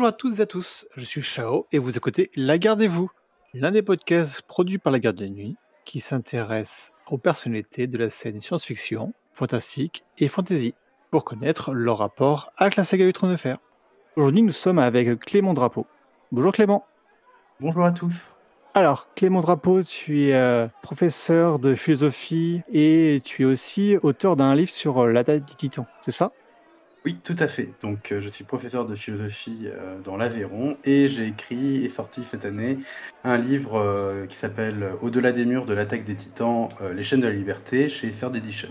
Bonjour à toutes et à tous, je suis Chao et vous écoutez La Gardez-vous, l'un des podcasts produits par la Garde de Nuit qui s'intéresse aux personnalités de la scène science-fiction, fantastique et fantasy pour connaître leur rapport avec la saga du trône de fer. Aujourd'hui, nous sommes avec Clément Drapeau. Bonjour Clément. Bonjour à tous. Alors, Clément Drapeau, tu es euh, professeur de philosophie et tu es aussi auteur d'un livre sur euh, la date du titan, c'est ça? Oui, tout à fait. Donc, euh, je suis professeur de philosophie euh, dans l'Aveyron et j'ai écrit et sorti cette année un livre euh, qui s'appelle Au-delà des murs de l'attaque des titans, les chaînes de la liberté chez Third Edition.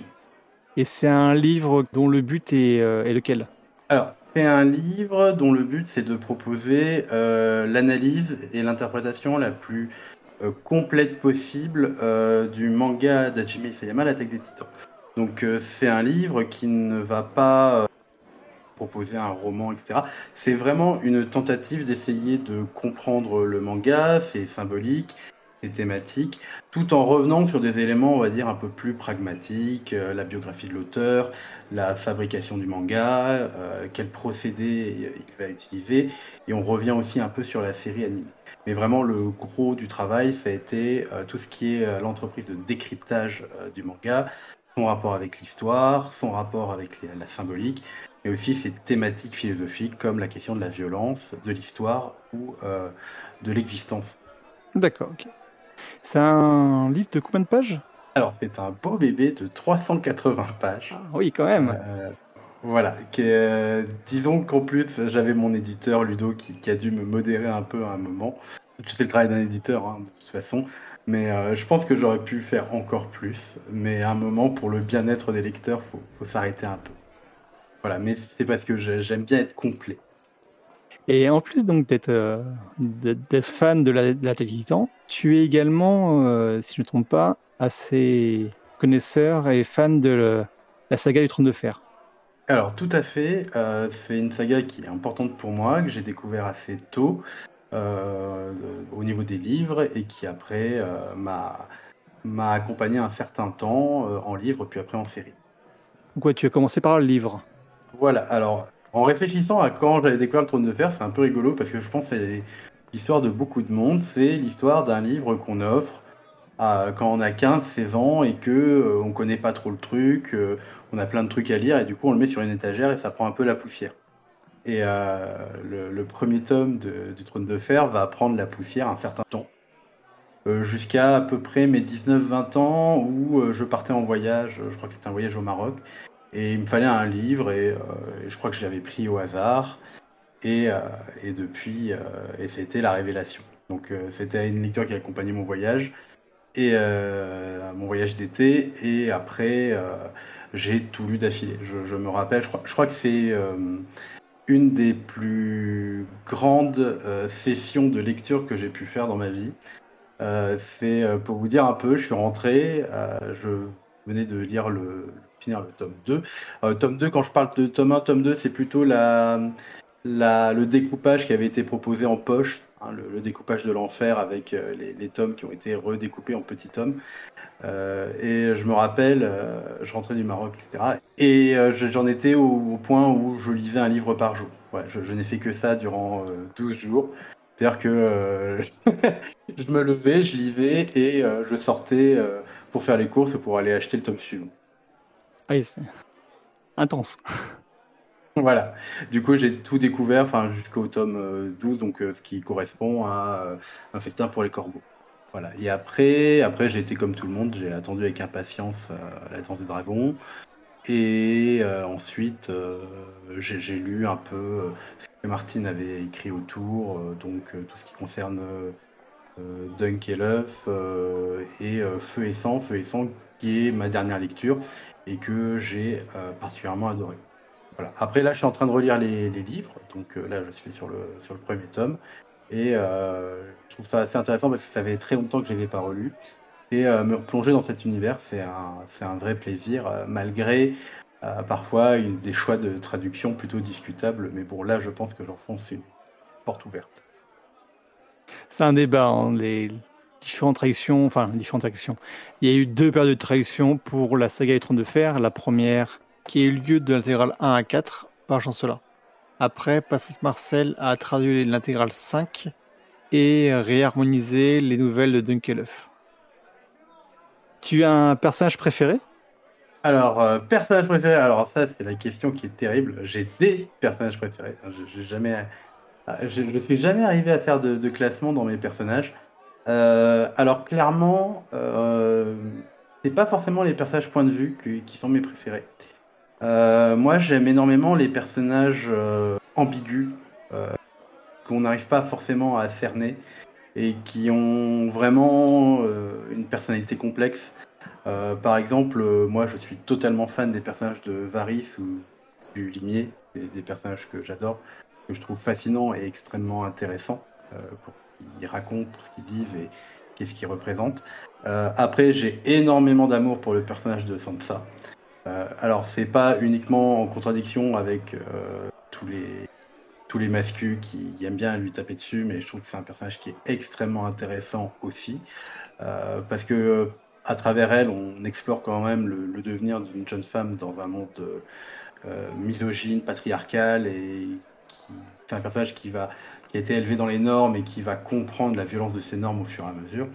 Et c'est un livre dont le but est, est lequel? Alors, c'est un livre dont le but c'est de proposer l'analyse et l'interprétation la plus complète possible du manga d'Hajime Isayama, l'attaque des titans. Donc, c'est un livre qui ne va pas proposer un roman, etc. C'est vraiment une tentative d'essayer de comprendre le manga, ses symboliques, ses thématiques, tout en revenant sur des éléments, on va dire, un peu plus pragmatiques, euh, la biographie de l'auteur, la fabrication du manga, euh, quel procédé il va utiliser, et on revient aussi un peu sur la série animée. Mais vraiment, le gros du travail, ça a été euh, tout ce qui est euh, l'entreprise de décryptage du manga, son rapport avec l'histoire, son rapport avec la symbolique, aussi ces thématiques philosophiques comme la question de la violence, de l'histoire ou euh, de l'existence. D'accord, ok. C'est un livre de combien de pages? Alors, c'est un beau bébé de 380 pages. Ah Oui, quand même. Euh, voilà, qui est, euh, disons qu'en plus j'avais mon éditeur Ludo qui, qui a dû me modérer un peu à un moment. C'est le travail d'un éditeur hein, de toute façon, mais euh, je pense que j'aurais pu faire encore plus. Mais à un moment, pour le bien-être des lecteurs, faut, faut s'arrêter un peu. Voilà, mais c'est parce que j'ai- j'aime bien être complet. Et en plus donc d'être euh, fan de la, de la Titan, tu es également, euh, si je ne me trompe pas, assez connaisseur et fan de le- la saga du Trône de Fer. Alors, tout à fait. euh, c'est une saga qui est importante pour moi, que j'ai découvert assez tôt au niveau des livres et qui après m'a accompagné un certain temps en livre puis après en série. Donc ouais, tu as commencé par le livre. Voilà. Alors, en réfléchissant à quand j'avais découvert le Trône de Fer, c'est un peu rigolo parce que je pense que c'est l'histoire de beaucoup de monde. C'est l'histoire d'un livre qu'on offre à- quand on a 15-16 ans et que euh, on connaît pas trop le truc, euh, on a plein de trucs à lire et du coup on le met sur une étagère et ça prend un peu la poussière. Et euh, le, premier tome du Trône de Fer va prendre la poussière un certain temps. Euh, Jusqu'à à peu près mes 19-20 ans où je partais en voyage, je crois que c'était un voyage au Maroc, et il me fallait un livre et, euh, et je crois que je l'avais pris au hasard. Et, euh, et depuis, euh, et c'était la révélation. Donc c'était une lecture qui a accompagné mon voyage et mon voyage d'été. Et après, j'ai tout lu d'affilée. Je, me rappelle, je crois, que c'est une des plus grandes sessions de lecture que j'ai pu faire dans ma vie. C'est pour vous dire un peu, je suis rentré, je venais de lire le finir le tome 2. Euh, tome 2, quand je parle de tome 1, tome 2, c'est plutôt la, le découpage qui avait été proposé en poche, hein, le, découpage de l'enfer avec euh, les, tomes qui ont été redécoupés en petits tomes. Euh, et je me rappelle, euh, je rentrais du Maroc, etc. Et je- j'en étais au, au point où je lisais un livre par jour. Je, n'ai fait que ça durant euh, 12 jours. C'est-à-dire que je me levais, je lisais et je sortais pour faire les courses pour aller acheter le tome suivant. Ah oui, c'est intense. Voilà. Du coup, j'ai tout découvert, enfin jusqu'au tome euh, 12, donc euh, ce qui correspond à euh, un festin pour les corbeaux. Voilà. Et après, après j'ai été comme tout le monde, j'ai attendu avec impatience euh, la danse des dragons. Et euh, ensuite, euh, j'ai lu un peu euh, ce que Martine avait écrit autour, euh, donc euh, tout ce qui concerne euh, euh, Dunk et euh, et euh, Feu et sang, Feu et sang qui est ma dernière lecture et que j'ai euh, particulièrement adoré. Voilà. Après, là, je suis en train de relire les, les livres. Donc euh, là, je suis sur le, sur le premier tome. Et euh, je trouve ça assez intéressant parce que ça fait très longtemps que je ne l'avais pas relu. Et me replonger dans cet univers, c'est un, un vrai plaisir, malgré parfois des choix de traduction plutôt discutables. Mais bon, là, je pense que j'enfonce une porte ouverte. C'est un débat, hein, les différentes traductions, enfin différentes traductions. Il y a eu deux périodes de traduction pour la saga des Trônes de Fer. La première qui a eu lieu de l'intégrale 1 à 4 par Chancellor. Après, Patrick Marcel a traduit l'intégrale 5 et réharmonisé les nouvelles de Dunkelhoff. Tu as un personnage préféré? Alors, euh, personnage préféré, alors ça c'est la question qui est terrible. J'ai des personnages préférés. Je, jamais, euh, je, je suis jamais arrivé à faire de, classement dans mes personnages. Euh, alors clairement, c'est pas forcément les personnages point de vue qui, sont mes préférés. moi j'aime énormément les personnages ambigus qu'on n'arrive pas forcément à cerner et qui ont vraiment euh, une personnalité complexe. Euh, par exemple, euh, moi je suis totalement fan des personnages de Varys ou du Limier, des, des personnages que j'adore, que je trouve fascinants et extrêmement intéressants qu'ils racontent, ce qu'ils disent et qu'est-ce qu'ils représentent. après, j'ai énormément d'amour pour le personnage de Sansa. alors, c'est pas uniquement en contradiction avec tous les tous les mascus qui aiment bien lui taper dessus, mais je trouve que c'est un personnage qui est extrêmement intéressant aussi, euh, parce que à travers elle, on explore quand même le, devenir d'une jeune femme dans un monde euh, misogyne, patriarcal, et c'est un personnage qui va qui a été élevé dans les normes et qui va comprendre la violence de ces normes au fur et à mesure.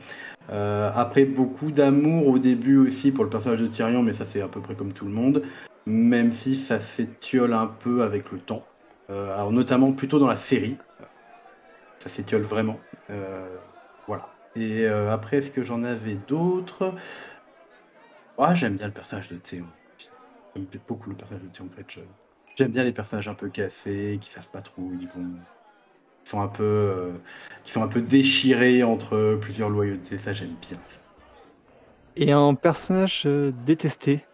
Euh, après, beaucoup d'amour au début aussi pour le personnage de Tyrion, mais ça c'est à peu près comme tout le monde, même si ça s'étiole un peu avec le temps. Euh, alors notamment plutôt dans la série. Ça s'étiole vraiment. Euh, voilà. Et après, est-ce que j'en avais d'autres? Ah, J'aime bien le personnage de Théon. J'aime beaucoup le personnage de Théon Gretchen. J'aime bien les personnages un peu cassés, qui savent pas trop où ils vont. Qui sont un peu, qui sont un peu déchirés entre plusieurs loyautés. Ça, j'aime bien. Et un personnage détesté?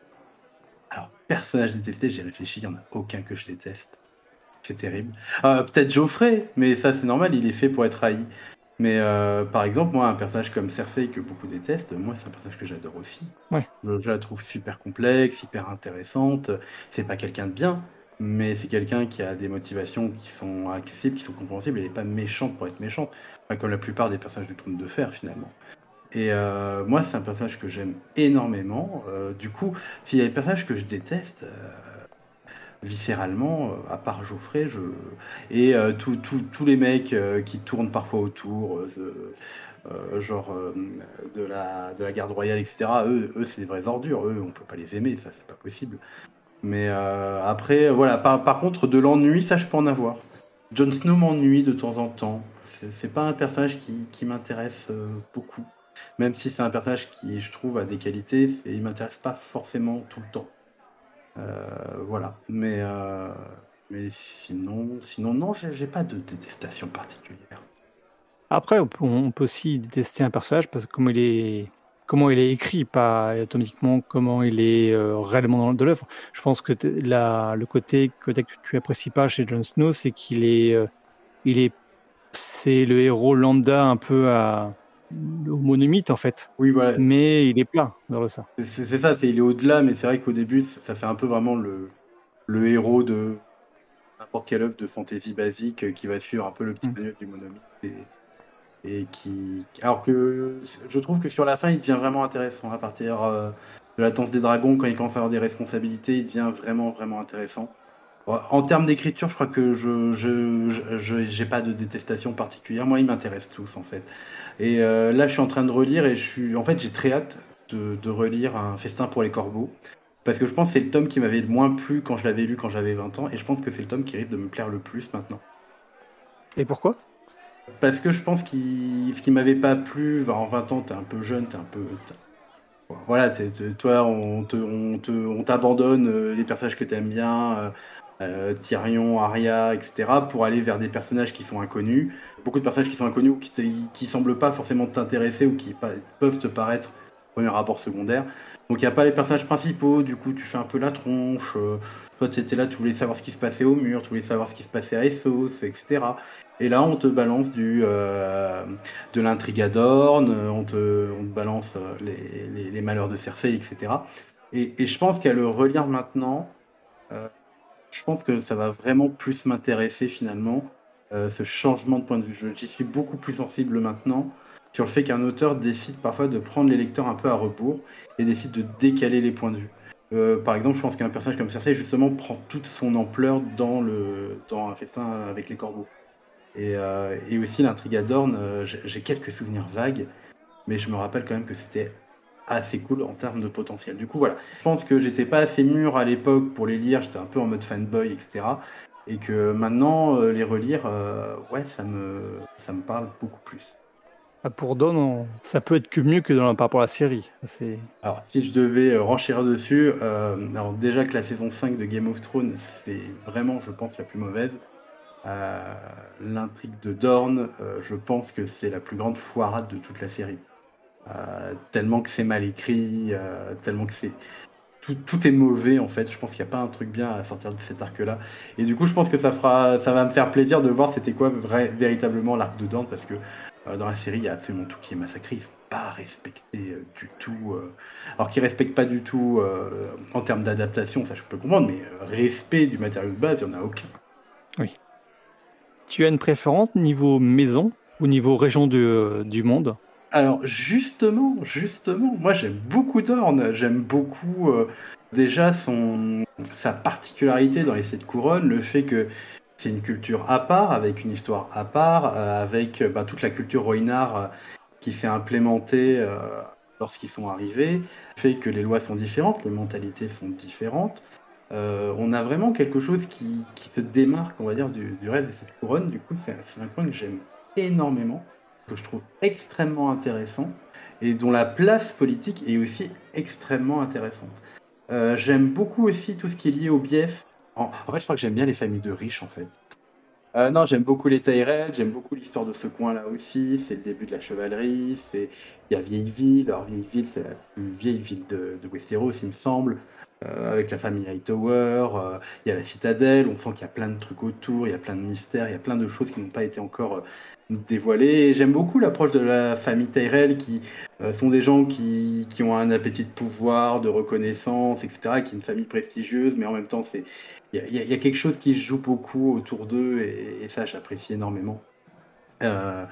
Alors, personnage détesté, j'ai réfléchi, il n'y en a aucun que je déteste. C'est terrible. Euh, peut-être Geoffrey, mais ça c'est normal, il est fait pour être haï. Mais euh, par exemple, moi, un personnage comme Cersei que beaucoup détestent, moi c'est un personnage que j'adore aussi. Ouais. Je, la trouve super complexe, hyper intéressante. C'est pas quelqu'un de bien, mais c'est quelqu'un qui a des motivations qui sont accessibles, qui sont compréhensibles. Elle n'est pas méchante pour être méchante, comme la plupart des personnages du Trône de Fer finalement. Et euh, moi, c'est un personnage que j'aime énormément. du coup, s'il y a des personnages que je déteste, viscéralement, euh, à part Geoffrey, je... et euh, tous les mecs euh, qui tournent parfois autour, genre de, la, de la garde royale, etc., eux, eux c'est des vraies ordures, eux, on peut pas les aimer, ça c'est pas possible. Mais après, voilà, par, contre, de l'ennui, ça je peux en avoir. Jon Snow m'ennuie de temps en temps. C'est pas un personnage qui, m'intéresse beaucoup. Même si c'est un personnage qui, je trouve, a des qualités, il m'intéresse pas forcément tout le temps. Euh, voilà. Mais, euh, mais sinon, sinon non, j'ai pas de détestation particulière. Après, on peut, aussi détester un personnage parce que comment il est, comment il est écrit, pas automatiquement comment il est euh, réellement dans l'œuvre. Je pense que la, le côté que tu apprécies pas chez Jon Snow, c'est qu'il est, il est, c'est le héros lambda un peu à, le monomythe en fait. Oui, voilà. Mais il est plein dans le ça. C'est ça, c'est il est au-delà, mais c'est vrai qu'au début, ça fait un peu vraiment le, le héros de n'importe quelle œuvre de fantasy basique euh, qui va suivre un peu le petit mm. manuel du monomythe et, et, qui. Alors que je trouve que sur la fin, il devient vraiment intéressant à partir euh, de la danse des dragons, quand il commence à avoir des responsabilités, il devient vraiment vraiment intéressant. En termes d'écriture, je crois que je je, pas de détestation particulière. Moi, ils m'intéressent tous en fait. Et euh, là, je suis en train de relire et je suis, en fait, j'ai très hâte de, relire Un festin pour les corbeaux. Parce que je pense que c'est le tome qui m'avait le moins plu quand je l'avais lu quand j'avais 20 ans. Et je pense que c'est le tome qui risque de me plaire le plus maintenant. Et pourquoi? Parce que je pense que ce qui m'avait pas plu, en 20 ans, t'es un peu jeune, t'es un peu. Voilà, toi, on t'abandonne euh, les personnages que t'aimes bien. Euh, euh, Tyrion, Arya, etc., pour aller vers des personnages qui sont inconnus. Beaucoup de personnages qui sont inconnus ou qui, semblent pas forcément t'intéresser ou qui peuvent te paraître premier rapport secondaire. Donc il n'y a pas les personnages principaux, du coup tu fais un peu la tronche. Toi tu étais là, tu voulais savoir ce qui se passait au mur, tu voulais savoir ce qui se passait à Essos, etc. Et là on te balance du, euh, de l'intrigadorn, on te, on te balance les, les, malheurs de Cersei, etc. Et, et je pense qu'à le relire maintenant, je pense que ça va vraiment plus m'intéresser finalement, euh, ce changement de point de vue. J'y suis beaucoup plus sensible maintenant sur le fait qu'un auteur décide parfois de prendre les lecteurs un peu à rebours et décide de décaler les points de vue. Par exemple, je pense qu'un personnage comme Cersei, justement, prend toute son ampleur dans, le, dans un festin avec les corbeaux. Et, et aussi l'intrigue à Dorn, j'ai quelques souvenirs vagues, mais je me rappelle quand même que c'était assez cool en termes de potentiel. Du coup, voilà. Je pense que j'étais pas assez mûr à l'époque pour les lire, j'étais un peu en mode fanboy, etc. Et que maintenant, euh, les relire, euh, ouais, ça me, ça me parle beaucoup plus. Ah, pour Don, ça peut être que mieux que dans, par rapport à la série. Alors, si je devais euh, renchérir dessus, alors déjà que la saison 5 de Game of Thrones, c'est vraiment, je pense, la plus mauvaise. L'intrigue de Dorn, je pense que c'est la plus grande foirade de toute la série. Euh, tellement que c'est mal écrit, euh, tellement que c'est tout, est mauvais en fait. Je pense qu'il n'y a pas un truc bien à sortir de cet arc-là. Et du coup, je pense que ça fera, ça va me faire plaisir de voir c'était quoi vrai, véritablement l'arc de Dante parce que euh, dans la série, il y a absolument tout qui est massacré. Ils sont pas respectés du tout. alors qu'ils respectent pas du tout en termes d'adaptation, ça je peux comprendre, mais respect du matériau de base, il n'y en a aucun. Oui. Tu as une préférence niveau maison ou niveau région du monde? Alors justement, justement, moi j'aime beaucoup Dorn, j'aime beaucoup euh, déjà son, sa particularité dans les sept couronnes, le fait que c'est une culture à part, avec une histoire à part, euh, avec bah, toute la culture Roinard euh, qui s'est implémentée lorsqu'ils sont arrivés, fait que les lois sont différentes, les mentalités sont différentes. on a vraiment quelque chose qui, se démarque, on va dire, du, du reste de cette couronne. Du coup, c'est un coin que j'aime énormément que je trouve extrêmement intéressant et dont la place politique est aussi extrêmement intéressante. Euh, j'aime beaucoup aussi tout ce qui est lié au bief. En, fait, je crois que j'aime bien les familles de riches, en fait. Euh, non, j'aime beaucoup les Tyrell, j'aime beaucoup l'histoire de ce coin-là aussi. C'est le début de la chevalerie. C'est il y a Vieilleville. Alors Vieilleville, c'est la plus vieille ville de, Westeros, il me semble. Euh, avec la famille Hightower, il y a la citadelle, on sent qu'il y a plein de trucs autour, il y a plein de mystères, il y a plein de choses qui n'ont pas été encore dévoilé. J'aime beaucoup l'approche de la famille Tyrell qui euh, sont des gens qui, qui, ont un appétit de pouvoir, de reconnaissance, etc., qui est une famille prestigieuse, mais en même temps, il y, a quelque chose qui joue beaucoup autour d'eux et, ça, j'apprécie énormément. Euh,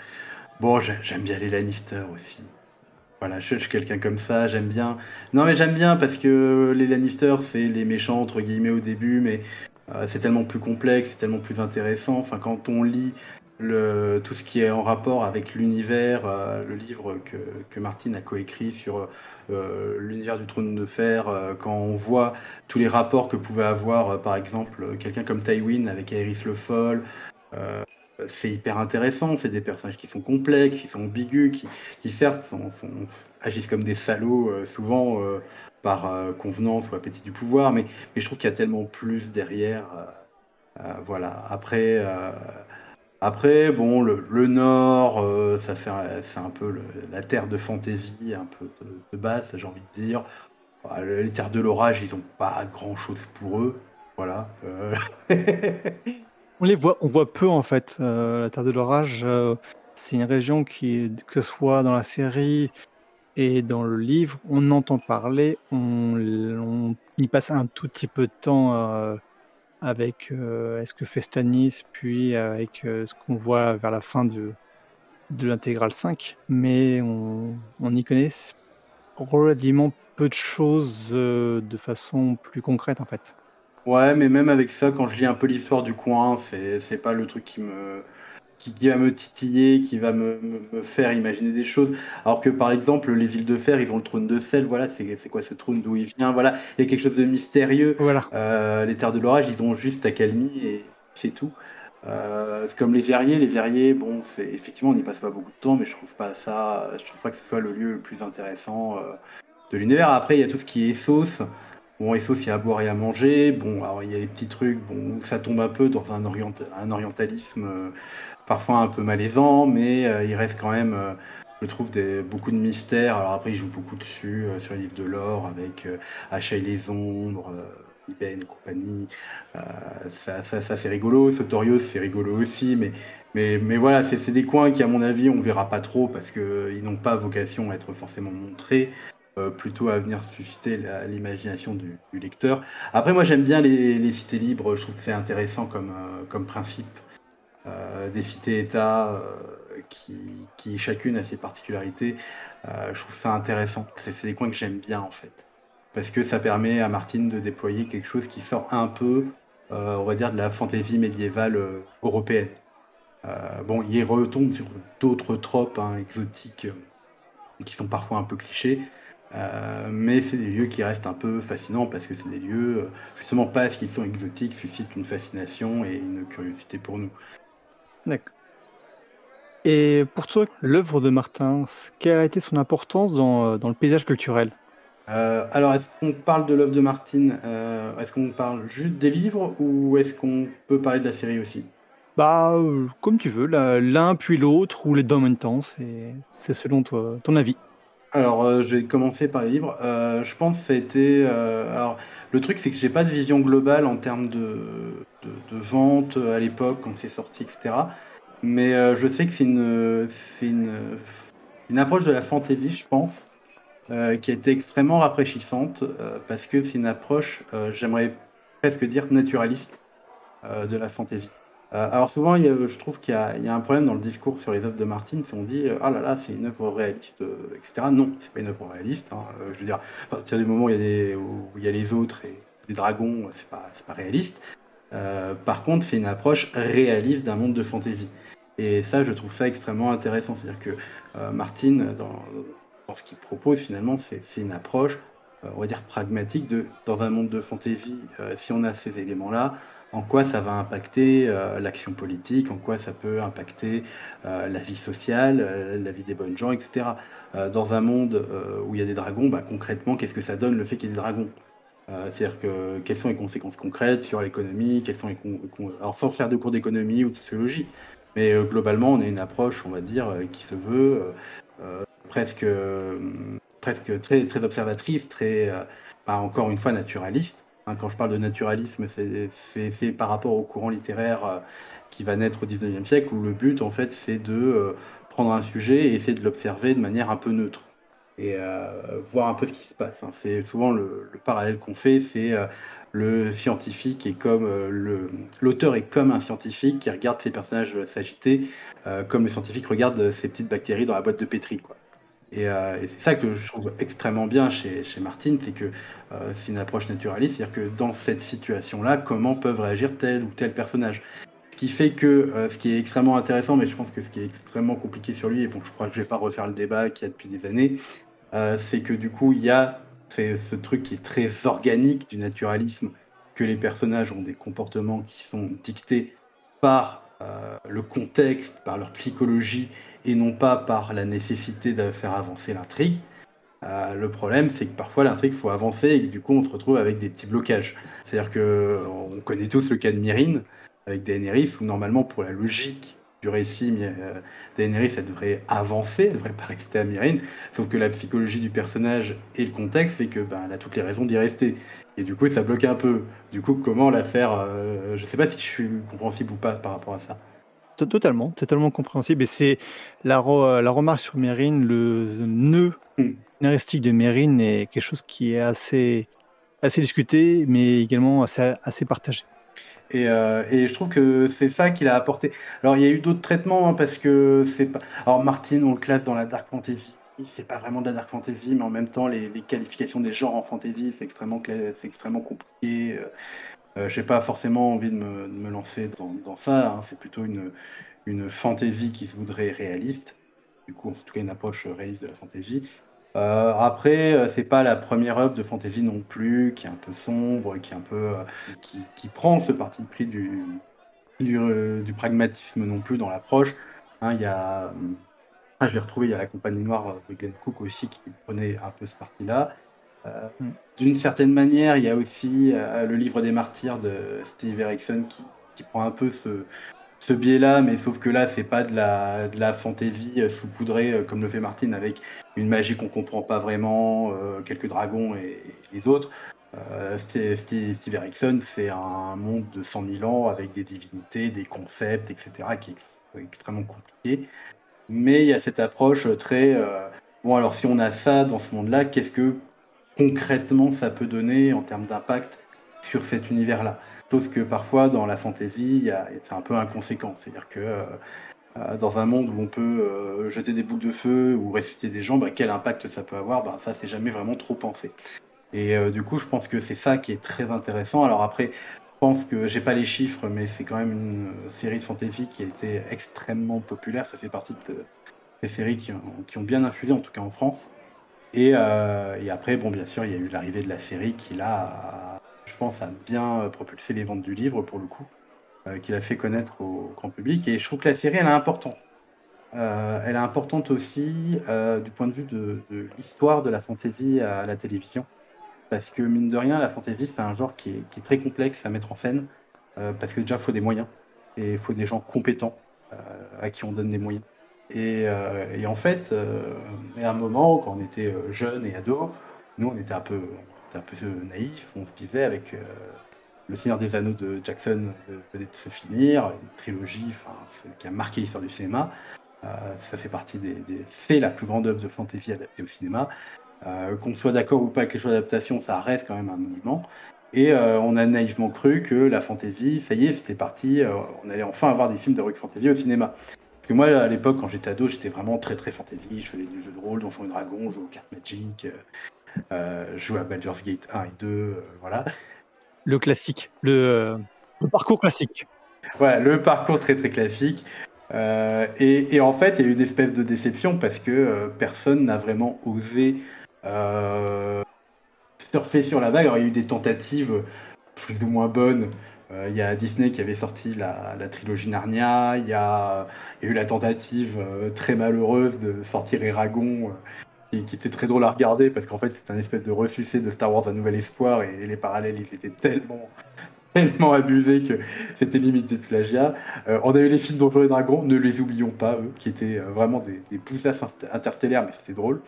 bon, j'aime bien les Lannister aussi. Voilà, je, suis quelqu'un comme ça, j'aime bien. Non, mais j'aime bien parce que les Lannister, c'est les méchants, entre guillemets, au début, mais euh, c'est tellement plus complexe, c'est tellement plus intéressant. Enfin, quand on lit tout ce qui est en rapport avec l'univers, euh, le livre que, que Martine a coécrit sur euh, l'univers du trône de fer, euh, quand on voit tous les rapports que pouvait avoir, par exemple, quelqu'un comme Tywin avec Aerys le Foll, c'est hyper intéressant. C'est des personnages qui sont complexes, qui sont ambigus, qui, certes agissent comme des salauds, souvent par convenance ou appétit du pouvoir, mais, mais je trouve qu'il y a tellement plus derrière. voilà. Après. Après, bon, le, Nord, euh, ça fait, c'est un peu la terre de fantaisie, un peu de, base, j'ai envie de dire. Bah, les terres de l'orage, ils n'ont pas grand-chose pour eux. Voilà. Euh. on les voit, on voit peu en fait. Euh, la terre de l'orage, c'est une région qui, que ce soit dans la série et dans le livre, on entend parler, on, on y passe un tout petit peu de temps avec euh, est-ce que Festanis, puis avec euh, ce qu'on voit vers la fin de, de l'intégrale 5, mais on, on, y connaît relativement peu de choses euh, de façon plus concrète en fait. Ouais, mais même avec ça, quand je lis un peu l'histoire du coin, c'est pas le truc qui me, qui, va me titiller, qui va me, faire imaginer des choses. Alors que par exemple, les îles de fer, ils ont le trône de sel, voilà, c'est quoi ce trône, d'où il vient, voilà, il y a quelque chose de mystérieux. Voilà. Euh, les terres de l'orage, ils ont juste accalmie et c'est tout. Euh, comme les verriers, les verriers, bon, c'est effectivement, on n'y passe pas beaucoup de temps, mais je trouve pas ça, je trouve pas que ce soit le lieu le plus intéressant euh, de l'univers. Après, il y a tout ce qui est sauce. Bon, Essos, il y a à boire et à manger. Bon, alors il y a les petits trucs, bon, ça tombe un peu dans un, un orientalisme parfois un peu malaisant, mais euh, il reste quand même, euh, je trouve, beaucoup de mystères. Alors après, il joue beaucoup dessus, euh, sur les livres de l'or, avec et les ombres, Iben et compagnie. ça, ça, c'est rigolo. Sotorios, c'est rigolo aussi, mais, mais, voilà, c'est des coins qui, à mon avis, on verra pas trop parce qu'ils n'ont pas vocation à être forcément montrés plutôt à venir susciter l'imagination du, lecteur. Après, moi, j'aime bien les, cités libres, je trouve que c'est intéressant comme principe. Euh, des cités-États euh, qui, chacune a ses particularités. Euh, je trouve ça intéressant. C'est des coins que j'aime bien en fait. parce que ça permet à Martine de déployer quelque chose qui sort un peu, on va dire, de la fantaisie médiévale européenne. bon, il retombe sur d'autres tropes hein, exotiques qui sont parfois un peu clichés, mais c'est des lieux qui restent un peu fascinants parce que c'est des lieux, justement parce qu'ils sont exotiques, suscitent une fascination et une curiosité pour nous. D'accord. Et pour toi, l'œuvre de Martin, quelle a été son importance dans, euh, dans le paysage culturel? Alors, est-ce qu'on parle de l'œuvre de Martine Est-ce qu'on parle juste des livres ou est-ce qu'on peut parler de la série aussi? Bah, comme tu veux, l'un puis l'autre ou les deux en même temps, c'est selon toi, ton avis. Alors, euh, je vais commencer par les livres. Euh, je pense que ça a été. Euh, alors, le truc, c'est que j'ai pas de vision globale en termes de, de, vente à l'époque, quand c'est sorti, etc. Mais je sais que c'est une, c'est une, une approche de la fantasy, je pense, qui a été extrêmement rafraîchissante, parce que c'est une approche, j'aimerais presque dire naturaliste, de la fantasy. Euh, alors souvent, je trouve qu'il y a, un problème dans le discours sur les œuvres de Martin, on dit euh, ah là là, c'est une œuvre réaliste, euh, etc. Non, c'est pas une œuvre réaliste. Hein. je veux dire, à partir du moment où il y a, les autres et des dragons, c'est pas, pas réaliste. par contre, c'est une approche réaliste d'un monde de fantasy. Et ça, je trouve ça extrêmement intéressant. C'est-à-dire que Martin, dans, ce qu'il propose, finalement, c'est une approche, on va dire, pragmatique de, dans un monde de fantasy. si on a ces éléments-là, en quoi ça va impacter euh, l'action politique, en quoi ça peut impacter euh, la vie sociale, euh, la vie des bonnes gens, etc. dans un monde où il y a des dragons, bah, concrètement, qu'est-ce que ça donne le fait qu'il y ait des dragons? C'est-à-dire que quelles sont les conséquences concrètes sur l'économie, quelles sont les alors sans faire de cours d'économie ou de sociologie, mais globalement, on a une approche, on va dire, qui se veut presque, très observatrice, très, bah, encore une fois, naturaliste. Quand je parle de naturalisme, c'est par rapport au courant littéraire euh, qui va naître au 19e siècle, où le but, en fait, c'est de euh, prendre un sujet et essayer de l'observer de manière un peu neutre et euh, voir un peu ce qui se passe. Hein. C'est souvent le, parallèle qu'on fait, c'est le scientifique et comme l'auteur est comme un scientifique qui regarde ses personnages s'agiter, comme le scientifique regarde ces petites bactéries dans la boîte de pétri. Quoi. Euh, et, c'est ça que je trouve extrêmement bien chez, chez Martine, c'est que euh, c'est une approche naturaliste, c'est-à-dire que dans cette situation-là, comment peuvent réagir tel ou tel personnage? Ce qui fait que euh, ce qui est extrêmement intéressant, mais je pense que ce qui est extrêmement compliqué sur lui, et bon, je crois que je vais pas refaire le débat qu'il y a depuis des années, c'est que du coup, il y a ce truc qui est très organique du naturalisme, que les personnages ont des comportements qui sont dictés par le contexte, par leur psychologie et non pas par la nécessité de faire avancer l'intrigue. Euh, le problème, c'est que parfois l'intrigue faut avancer et du coup on se retrouve avec des petits blocages. C'est-à-dire que on connaît tous le cas de Myrine avec Daenerys où normalement pour la logique du récit, euh, Daenerys elle devrait avancer, elle devrait pas rester à Myrine, sauf que la psychologie du personnage et le contexte fait que ben, elle a toutes les raisons d'y rester. Et du coup ça bloque un peu. Du coup comment la faire euh, Je sais pas si je suis compréhensible ou pas par rapport à ça. Totalement, totalement compréhensible. Et c'est la, la remarque sur Mérine, le nœud hmm. scénaristique de Mérine est quelque chose qui est assez, assez discuté, mais également assez, assez partagé. Et, euh, et, je trouve que c'est ça qu'il a apporté. Alors il y a eu d'autres traitements hein, parce que c'est pas. Alors Martin, on le classe dans la dark fantasy. C'est pas vraiment de la dark fantasy, mais en même temps les, les qualifications des genres en fantasy c'est extrêmement c'est extrêmement compliqué. Euh, euh, je n'ai pas forcément envie de me, lancer dans, ça. Hein. C'est plutôt une, une fantaisie qui se voudrait réaliste. Du coup, en tout cas, une approche réaliste de la fantaisie. Euh, après, euh, c'est pas la première œuvre de fantasy non plus, qui est un peu sombre, qui est un peu, qui, prend ce parti pris du, du, pragmatisme non plus dans l'approche. Hein, il y a, ah, je l'ai retrouvé, il y a la Compagnie Noire de Glenn Cook aussi qui prenait un peu ce parti-là. Euh, d'une certaine manière, il y a aussi euh, le livre des martyrs de Steve Erickson qui, prend un peu ce, biais-là, mais sauf que là, c'est pas de la, de la fantaisie euh, saupoudrée comme le fait Martin avec une magie qu'on comprend pas vraiment, quelques dragons et, les autres. Steve, Steve, Erickson, c'est un monde de 100 000 ans avec des divinités, des concepts, etc., qui est extrêmement compliqué. Mais il y a cette approche très. bon, alors si on a ça dans ce monde-là, qu'est-ce que concrètement ça peut donner en termes d'impact sur cet univers-là. Chose que parfois dans la fantasy, c'est un peu inconséquent. C'est-à-dire que euh, euh, dans un monde où on peut euh, jeter des boules de feu ou ressusciter des gens, bah, quel impact ça peut avoir, bah, ça c'est jamais vraiment trop pensé. Et du coup, je pense que c'est ça qui est très intéressant. Alors après, je pense que j'ai pas les chiffres, mais c'est quand même une série de fantasy qui a été extrêmement populaire. Ça fait partie de ces séries qui ont, bien infusé, en tout cas en France. Et, après, bon, bien sûr, il y a eu l'arrivée de la série qui, là, je pense, a bien propulsé les ventes du livre pour le coup. Euh, qu'il a fait connaître au grand public. Et je trouve que la série, elle est importante. Euh, elle est importante aussi euh, du point de vue de, l'histoire de la fantasy à la télévision. Parce que, mine de rien, la fantasy, c'est un genre qui est, très complexe à mettre en scène. parce que déjà, il faut des moyens. Et il faut des gens compétents à qui on donne des moyens. Et, en fait, à un moment, quand on était jeune et ado, nous, on était un peu, un peu naïfs. On se disait avec le Seigneur des Anneaux de Jackson venait de se finir, une trilogie qui a marqué l'histoire du cinéma. Euh, ça fait partie des, c'est la plus grande œuvre de fantasy adaptée au cinéma. Euh, qu'on soit d'accord ou pas avec les choix d'adaptation, ça reste quand même un monument. Et euh, on a naïvement cru que la fantasy, ça y est, c'était parti, on allait enfin avoir des films de rock fantasy au cinéma. Parce que moi, à l'époque, quand j'étais ado, j'étais vraiment très très fantasy. Je faisais du jeu de rôle, Donjons et Dragons, je jouais aux cartes Magic, je jouais à Baldur's Gate 1 et 2, voilà le classique, le, parcours classique. Voilà, le parcours très très classique. Euh, et, en fait, il y a eu une espèce de déception parce que euh, personne n'a vraiment osé euh, surfer sur la vague. Alors, il y a eu des tentatives plus ou moins bonnes. Il y a Disney qui avait sorti la, trilogie Narnia. Il y, a, eu la tentative très malheureuse de sortir Eragon qui, était très drôle à regarder parce qu'en fait c'est un espèce de ressuscité de Star Wars un nouvel espoir et, les parallèles ils étaient tellement tellement abusés que c'était limite de plagiat. Euh, on a eu les films Donjons et Dragons, ne les oublions pas eux, qui étaient euh, vraiment des, des poussages interstellaires mais c'était drôle.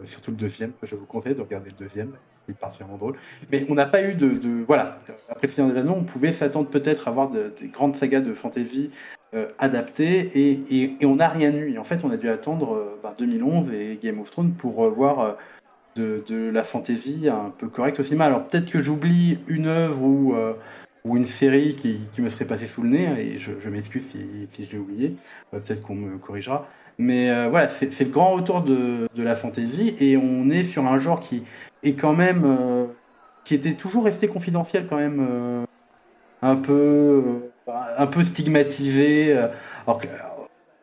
Euh, surtout le deuxième, je vous conseille de regarder le deuxième, est particulièrement drôle. Mais on n'a pas eu de, Voilà, après le Seigneur des Anneaux, on pouvait s'attendre peut-être à voir des grandes sagas de fantasy euh, adapté et, on n'a rien eu. Et en fait, on a dû attendre 2011 euh, bah, et Game of Thrones pour euh, voir de, de, la fantasy un peu correcte au cinéma. Alors peut-être que j'oublie une œuvre ou, ou une série qui, qui, me serait passée sous le nez, et je, m'excuse si, si, je l'ai oublié, peut-être qu'on me corrigera. Mais voilà, c'est le grand retour de, de, la fantasy, et on est sur un genre qui est quand même... qui était toujours resté confidentiel quand même, un peu un peu stigmatisé. Euh,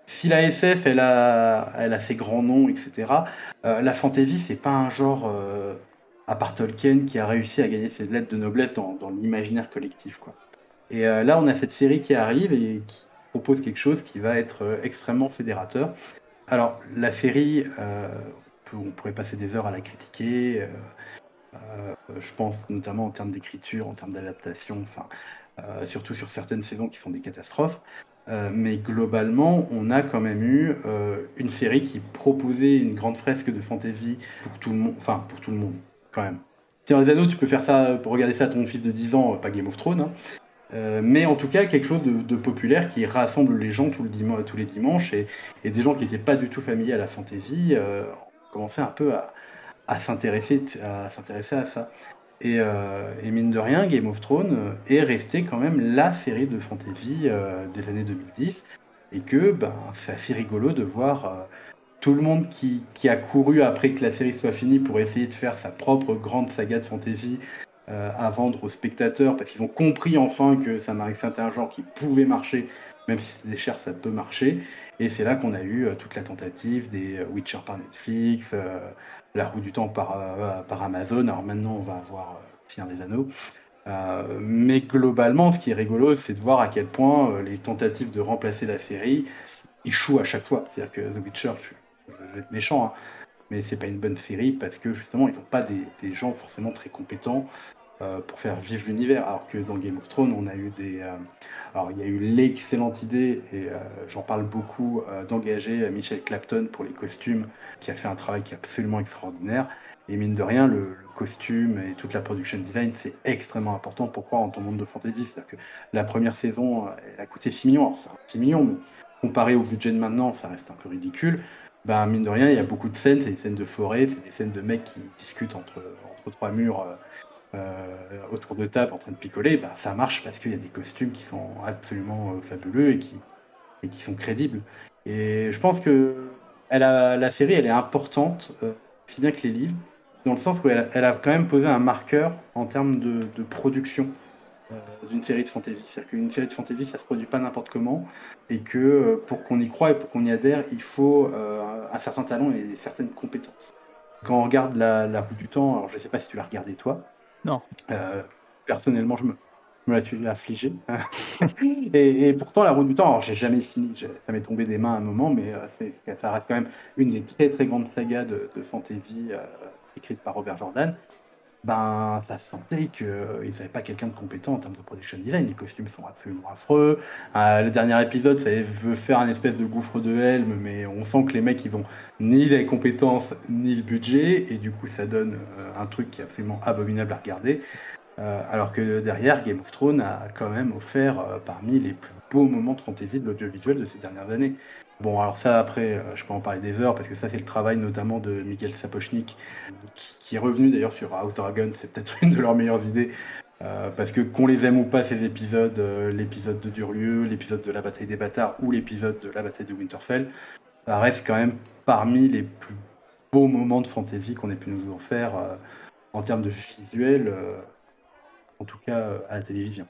si la SF, elle a, elle a ses grands noms, etc., euh, la fantasy, c'est pas un genre, euh, à part Tolkien, qui a réussi à gagner ses lettres de noblesse dans, l'imaginaire collectif. Quoi. Et là, on a cette série qui arrive et qui propose quelque chose qui va être extrêmement fédérateur. Alors, la série, on pourrait passer des heures à la critiquer. je pense notamment en termes d'écriture, en termes d'adaptation. Enfin, euh, surtout sur certaines saisons qui sont des catastrophes. Euh, mais globalement, on a quand même eu euh, une série qui proposait une grande fresque de fantasy pour tout le monde, enfin pour tout le monde, quand même. Les Anneaux, tu peux faire ça pour regarder ça à ton fils de 10 ans, pas Game of Thrones. Hein. mais en tout cas, quelque chose de, populaire qui rassemble les gens tous les dimanches et, des gens qui n'étaient pas du tout familiers à la fantasy commencé un peu à, à s'intéresser à ça. Euh, et, mine de rien, Game of Thrones euh, est resté quand même la série de fantasy euh, des années 2010. Et que ben, c'est assez rigolo de voir tout le monde qui, a couru après que la série soit finie pour essayer de faire sa propre grande saga de fantasy à vendre aux spectateurs, parce qu'ils ont compris enfin que ça c'était un genre qui pouvait marcher, même si c'est cher, ça peut marcher. Et c'est là qu'on a eu toute la tentative des Witcher par Netflix, la roue du temps par, euh, Amazon. Alors maintenant, on va avoir euh, des Anneaux. Euh, mais globalement, ce qui est rigolo, c'est de voir à quel point les tentatives de remplacer la série échouent à chaque fois. C'est-à-dire que The Witcher, je, vais être méchant, hein, mais c'est pas une bonne série parce que justement, ils n'ont pas des, gens forcément très compétents euh, pour faire vivre l'univers. Alors que dans Game of Thrones, on a eu des. Euh, alors, il y a eu l'excellente idée, et euh, j'en parle beaucoup, d'engager Michel Clapton pour les costumes, qui a fait un travail qui est absolument extraordinaire. Et mine de rien, le, costume et toute la production design, c'est extrêmement important. Pourquoi en ton monde de fantasy? C'est-à-dire que la première saison, elle a coûté 6 millions. Alors, 6 millions, mais comparé au budget de maintenant, ça reste un peu ridicule. Ben, mine de rien, il y a beaucoup de scènes, c'est des scènes de forêt, c'est des scènes de mecs qui discutent entre, entre trois murs euh, autour de table en train de picoler, bah, ça marche parce qu'il y a des costumes qui sont absolument euh, fabuleux et qui, et qui sont crédibles. Et je pense que elle a, la série, elle est importante, euh, si bien que les livres. dans le sens où elle, a quand même posé un marqueur en termes de, production euh, d'une série de fantasy. C'est-à-dire qu'une série de fantasy, ça se produit pas n'importe comment, et que euh, pour qu'on y croit et pour qu'on y adhère, il faut euh, un certain talent et certaines compétences. Quand on regarde la, la du temps, alors je sais pas si tu l'as regardé toi. Non. personnellement, je me, me la suis affligé. et, pourtant, la roue du temps, alors j'ai jamais fini, ça m'est tombé des mains à un moment, mais ça reste quand même une des très très grandes sagas de, de fantasy écrite par Robert Jordan, ben, ça sentait qu'ils euh, n'avaient pas quelqu'un de compétent en termes de production design. Les costumes sont absolument affreux. Euh, le dernier épisode, ça veut faire un espèce de gouffre de Helm, mais on sent que les mecs, ils ont ni les compétences, ni le budget, et du coup, ça donne euh, un truc qui est absolument abominable à regarder. alors que derrière, Game of Thrones a quand même offert parmi les plus beaux moments de fantasy de l'audiovisuel de ces dernières années. Bon, alors ça, après, euh, je peux en parler des heures, parce que ça, c'est le travail notamment de Miguel Sapochnik, qui, est revenu d'ailleurs sur House Dragon, c'est peut-être une de leurs meilleures idées, euh, parce que qu'on les aime ou pas, ces épisodes, euh, l'épisode de Durlieu, l'épisode de la bataille des bâtards ou l'épisode de la bataille de Winterfell, ça reste quand même parmi les plus beaux moments de fantasy qu'on ait pu nous en faire en termes de visuel, en tout cas à la télévision.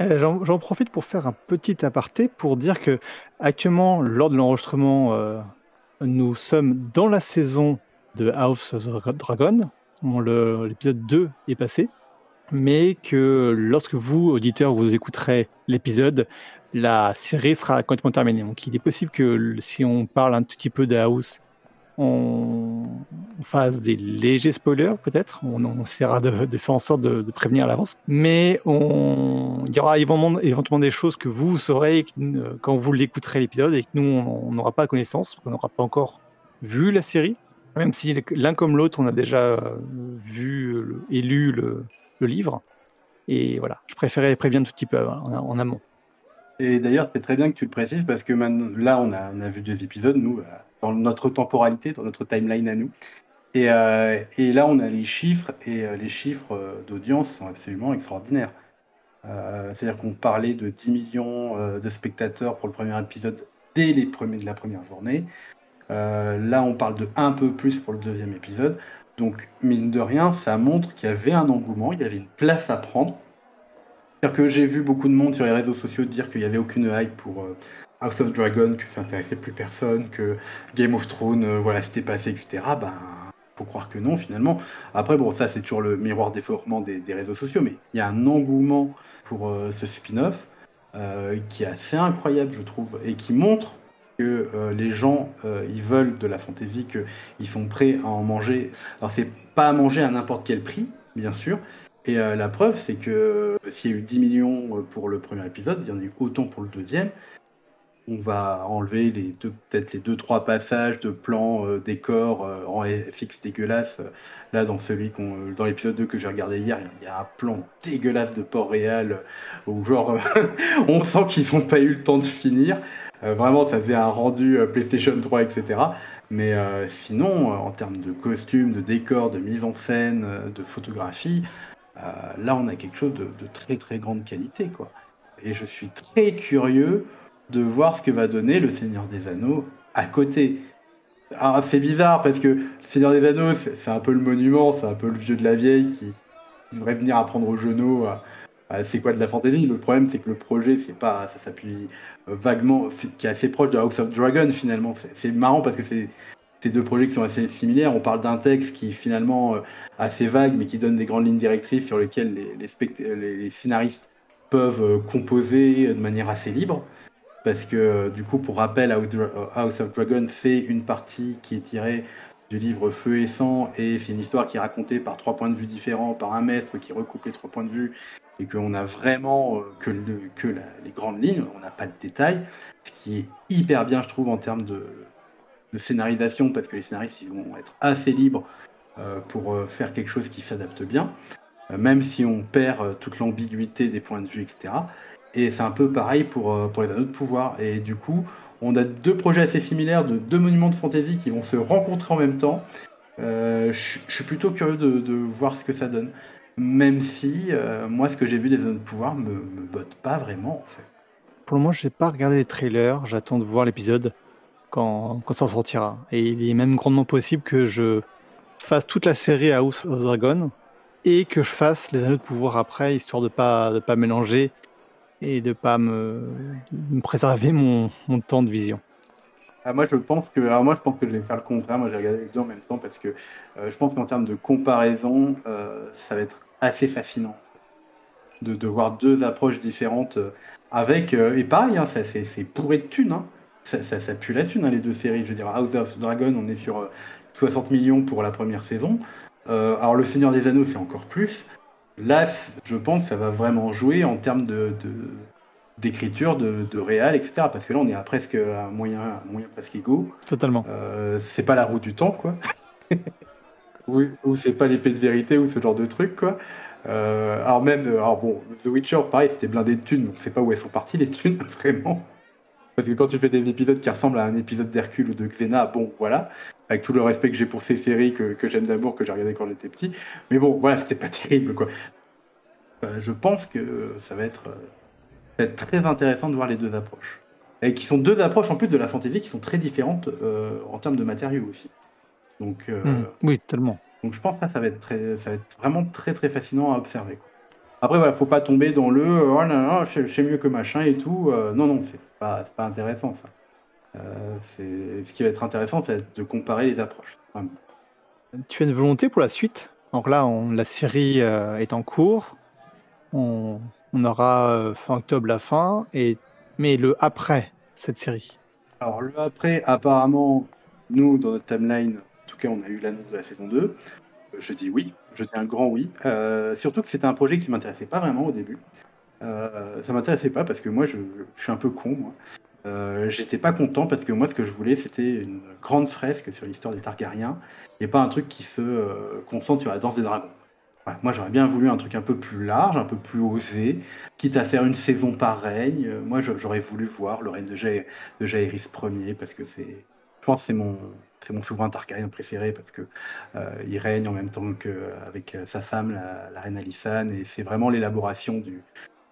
Euh, j'en profite pour faire un petit aparté pour dire que actuellement, lors de l'enregistrement, euh, nous sommes dans la saison de House of the Dragon. L'épisode 2 est passé, mais que lorsque vous, auditeurs, vous écouterez l'épisode, la série sera complètement terminée. Donc il est possible que si on parle un tout petit peu de House on, fasse des légers spoilers peut-être. On, essaiera de, faire en sorte de, prévenir à l'avance. Mais on, il y aura éventuellement des choses que vous saurez quand vous l'écouterez l'épisode et que nous, on n'aura pas connaissance, qu'on n'aura pas encore vu la série. Même si l'un comme l'autre, on a déjà vu et lu le, livre. Et voilà, je préférais prévenir tout petit peu en, amont. Et d'ailleurs, c'est très bien que tu le précises parce que là, on a, on a vu deux épisodes, nous, dans notre temporalité, dans notre timeline à nous. Et, euh, et là, on a les chiffres, et euh, les chiffres euh, d'audience sont absolument extraordinaires. C'est-à-dire qu'on parlait de 10 millions de spectateurs pour le premier épisode dès les premiers de la première journée. là, on parle de un peu plus pour le deuxième épisode. Donc, mine de rien, ça montre qu'il y avait un engouement, il y avait une place à prendre. C'est-à-dire que j'ai vu beaucoup de monde sur les réseaux sociaux dire qu'il n'y avait aucune hype pour, House of Dragon, que ça intéressait plus personne, que Game of Thrones, voilà, c'était passé, etc. Ben, faut croire que non, finalement. Après, bon, ça, c'est toujours le miroir déformant des, réseaux sociaux, mais il y a un engouement pour euh, ce spin-off euh, qui est assez incroyable, je trouve, et qui montre que les gens, ils veulent de la fantasy, qu'ils sont prêts à en manger. Alors, c'est pas à manger à n'importe quel prix, bien sûr, et la preuve, c'est que s'il y a eu 10 millions pour le premier épisode, il y en a eu autant pour le deuxième on va enlever les deux, peut-être les deux trois passages de plans euh, décors euh, en FX dégueulasse. Là, dans celui qu'on, dans l'épisode 2 que j'ai regardé hier, il y a un plan dégueulasse de Port-Réal où genre on sent qu'ils n'ont pas eu le temps de finir. Euh, vraiment, ça faisait un rendu PlayStation 3, etc. Mais sinon, en termes de costumes, de décors, de mise en scène, de photographie, là, on a quelque chose de, de, très très grande qualité, quoi. Et je suis très curieux de voir ce que va donner le Seigneur des Anneaux à côté. Alors c'est bizarre parce que le Seigneur des Anneaux, c'est un peu le monument, c'est un peu le vieux de la vieille qui, devrait venir apprendre aux genoux c'est quoi de la fantaisie. Le problème, c'est que le projet, c'est pas, ça s'appuie vaguement, qui est assez proche de House of Dragon finalement. C'est marrant parce que c'est ces deux projets qui sont assez similaires. On parle d'un texte qui est finalement euh, assez vague, mais qui donne des grandes lignes directrices sur lesquelles les, les scénaristes peuvent euh, composer de manière assez libre parce que euh, du coup, pour rappel, House of Dragon, c'est une partie qui est tirée du livre Feu et Sang, et c'est une histoire qui est racontée par trois points de vue différents, par un maître qui recoupe les trois points de vue, et qu'on a vraiment euh, que, les grandes lignes, on n'a pas de détails, ce qui est hyper bien, je trouve, en termes de, scénarisation, parce que les scénaristes vont être assez libres euh, pour faire quelque chose qui s'adapte bien, même si on perd toute l'ambiguïté des points de vue, etc. Et c'est un peu pareil pour, euh, pour les anneaux de pouvoir. Et du coup, on a deux projets assez similaires de deux monuments de fantasy qui vont se rencontrer en même temps. Euh, je suis plutôt curieux de, voir ce que ça donne. Même si, euh, moi, ce que j'ai vu des anneaux de pouvoir me, me botte pas vraiment, en fait. Pour le moment, je n'ai pas regardé les trailers. J'attends de voir l'épisode quand, quand ça sortira. Et il est même grandement possible que je fasse toute la série House of Dragon et que je fasse les anneaux de pouvoir après, histoire de pas de pas mélanger et de pas me, préserver mon, temps de vision. Ah, moi, je pense que, alors moi, je pense que je vais faire le contraire. Moi, j'ai regardé les deux en même temps parce que euh, je pense qu'en termes de comparaison, euh, ça va être assez fascinant de, voir deux approches différentes euh, avec et pareil, hein, ça, c'est, bourré de thunes. hein. Ça, pue la thune, hein, les deux séries. Je veux dire, House of Dragon, on est sur euh, 60 millions pour la première saison. Alors, Le Seigneur des Anneaux, c'est encore plus. Là, je pense que ça va vraiment jouer en termes de, d'écriture, de, de réal, etc. Parce que là, on est à presque à un moyen, un moyen presque égaux. Totalement. Euh, c'est pas la roue du temps, quoi. ou, ou c'est pas l'épée de vérité, ou ce genre de truc, quoi. Euh, alors même, euh, alors bon, The Witcher, pareil, c'était blindé de thunes, donc c'est pas où elles sont parties les thunes, vraiment. Parce que quand tu fais des épisodes qui ressemblent à un épisode d'Hercule ou de Xena, bon, voilà, avec tout le respect que j'ai pour ces séries que, que j'aime d'amour, que j'ai regardé quand j'étais petit, mais bon, voilà, c'était pas terrible, quoi. Euh, je pense que ça va être, euh, ça va être très intéressant de voir les deux approches. Et qui sont deux approches en plus de la fantasy qui sont très différentes euh, en termes de matériaux aussi. Donc, euh, Mm. Oui, tellement. donc je pense que ça, ça va être très, ça va être vraiment très très fascinant à observer. quoi. Après voilà, faut pas tomber dans le oh là là, je sais mieux que machin et tout. Non non, c'est pas, pas intéressant ça. Euh, ce qui va être intéressant, c'est de comparer les approches. vraiment. Tu as une volonté pour la suite? Donc là, on- la série euh, est en cours. On, on aura euh, fin octobre la fin. Et, mais le après cette série. Alors le après, apparemment, nous dans notre timeline, en tout cas, on a eu l'annonce de la saison 2. Euh, Je dis oui, je dis un grand oui. Euh, surtout que c'était un projet qui m'intéressait pas vraiment au début. Euh, ça m'intéressait pas parce que moi, je, je suis un peu con. Moi. Euh, J'étais pas content parce que moi, ce que je voulais, c'était une grande fresque sur l'histoire des Targaryens et pas un truc qui se euh, concentre sur la danse des dragons. Moi, j'aurais bien voulu un truc un peu plus large, un peu plus osé, quitte à faire une saison pareille. Euh, moi, j'aurais voulu voir le règne de, Ja- de Ier parce que c'est, je pense, c'est mon, c'est mon souverain Targaryen préféré parce que il règne en même temps qu'avec sa femme, la, la reine Alysanne, et c'est vraiment l'élaboration du,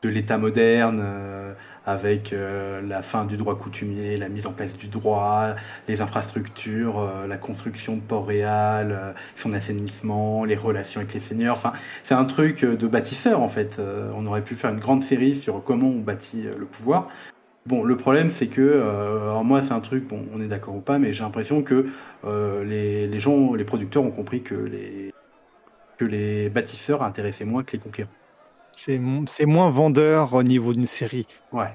de l'État moderne, euh, avec euh, la fin du droit coutumier, la mise en place du droit, les infrastructures, euh, la construction de Port-Réal, son assainissement, les relations avec les seigneurs. Enfin, c'est un truc de bâtisseur en fait. On aurait pu faire une grande série sur comment on bâtit le pouvoir. Bon, le problème c'est que, alors moi c'est un truc, bon, on est d'accord ou pas, mais j'ai l'impression que les, gens, les producteurs ont compris que les bâtisseurs intéressaient moins que les conquérants. C'est mo- c'est moins vendeur au niveau d'une série. Ouais.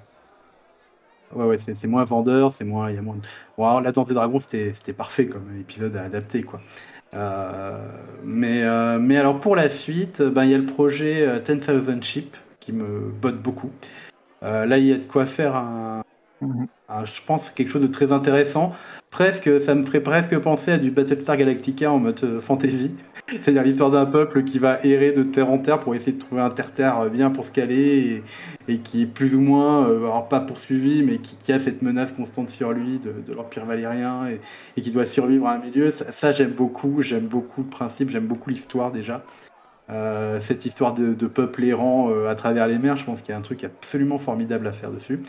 Ouais, ouais, c'est moins vendeur, c'est moins. Il y a moins. Bon, alors, La Danse des Dragons, c'était parfait comme épisode à adapter, quoi. Euh, mais, euh, mais alors, pour la suite, ben, il y a le projet euh, 10,000 Sheep qui me botte beaucoup. Euh, là, il y a de quoi faire un, Mhm. un- je pense, quelque chose de très intéressant. Presque, ça me ferait presque penser à du Battlestar Galactica en mode euh, fantasy. C'est-à-dire l'histoire d'un peuple qui va errer de terre en terre pour essayer de trouver un terre-terre bien pour se caler et, et qui est plus ou moins, euh, alors pas poursuivi, mais qui, a cette menace constante sur lui de, l'Empire valérien et, qui doit survivre à un milieu. Ça, j'aime beaucoup, j'aime beaucoup le principe, j'aime beaucoup l'histoire déjà. Euh, cette histoire de, peuple errant euh, à travers les mers, je pense qu'il y a un truc absolument formidable à faire dessus.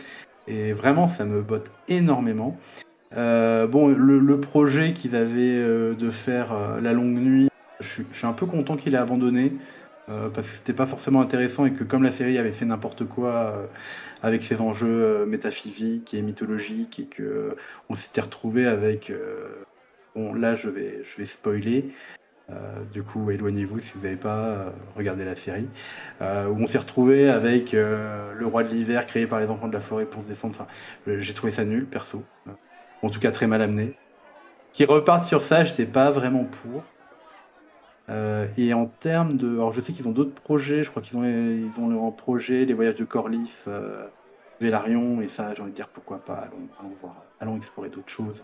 Et vraiment, ça me botte énormément. Euh, bon, le, projet qu'ils avaient euh, de faire euh, la longue nuit, je, suis- je suis un peu content qu'il ait abandonné parce que c'était pas forcément intéressant et que comme la série avait fait n'importe quoi avec ses enjeux métaphysiques et mythologiques et que on s'était retrouvé avec bon là je vais je vais spoiler euh, du coup éloignez-vous si vous n'avez pas euh, regardé la série euh, où on s'est retrouvé avec le roi de l'hiver créé par les enfants de la forêt pour se défendre enfin j'ai trouvé ça nul perso en tout cas très mal amené qui repartent sur ça j'étais pas vraiment pour et en termes de. Alors, je sais qu'ils ont d'autres projets. Je crois qu'ils ont, ils ont leur projet, les voyages de Corlys, Vélarion, et ça, j'ai envie de dire pourquoi pas. Allons voir, allons explorer d'autres choses.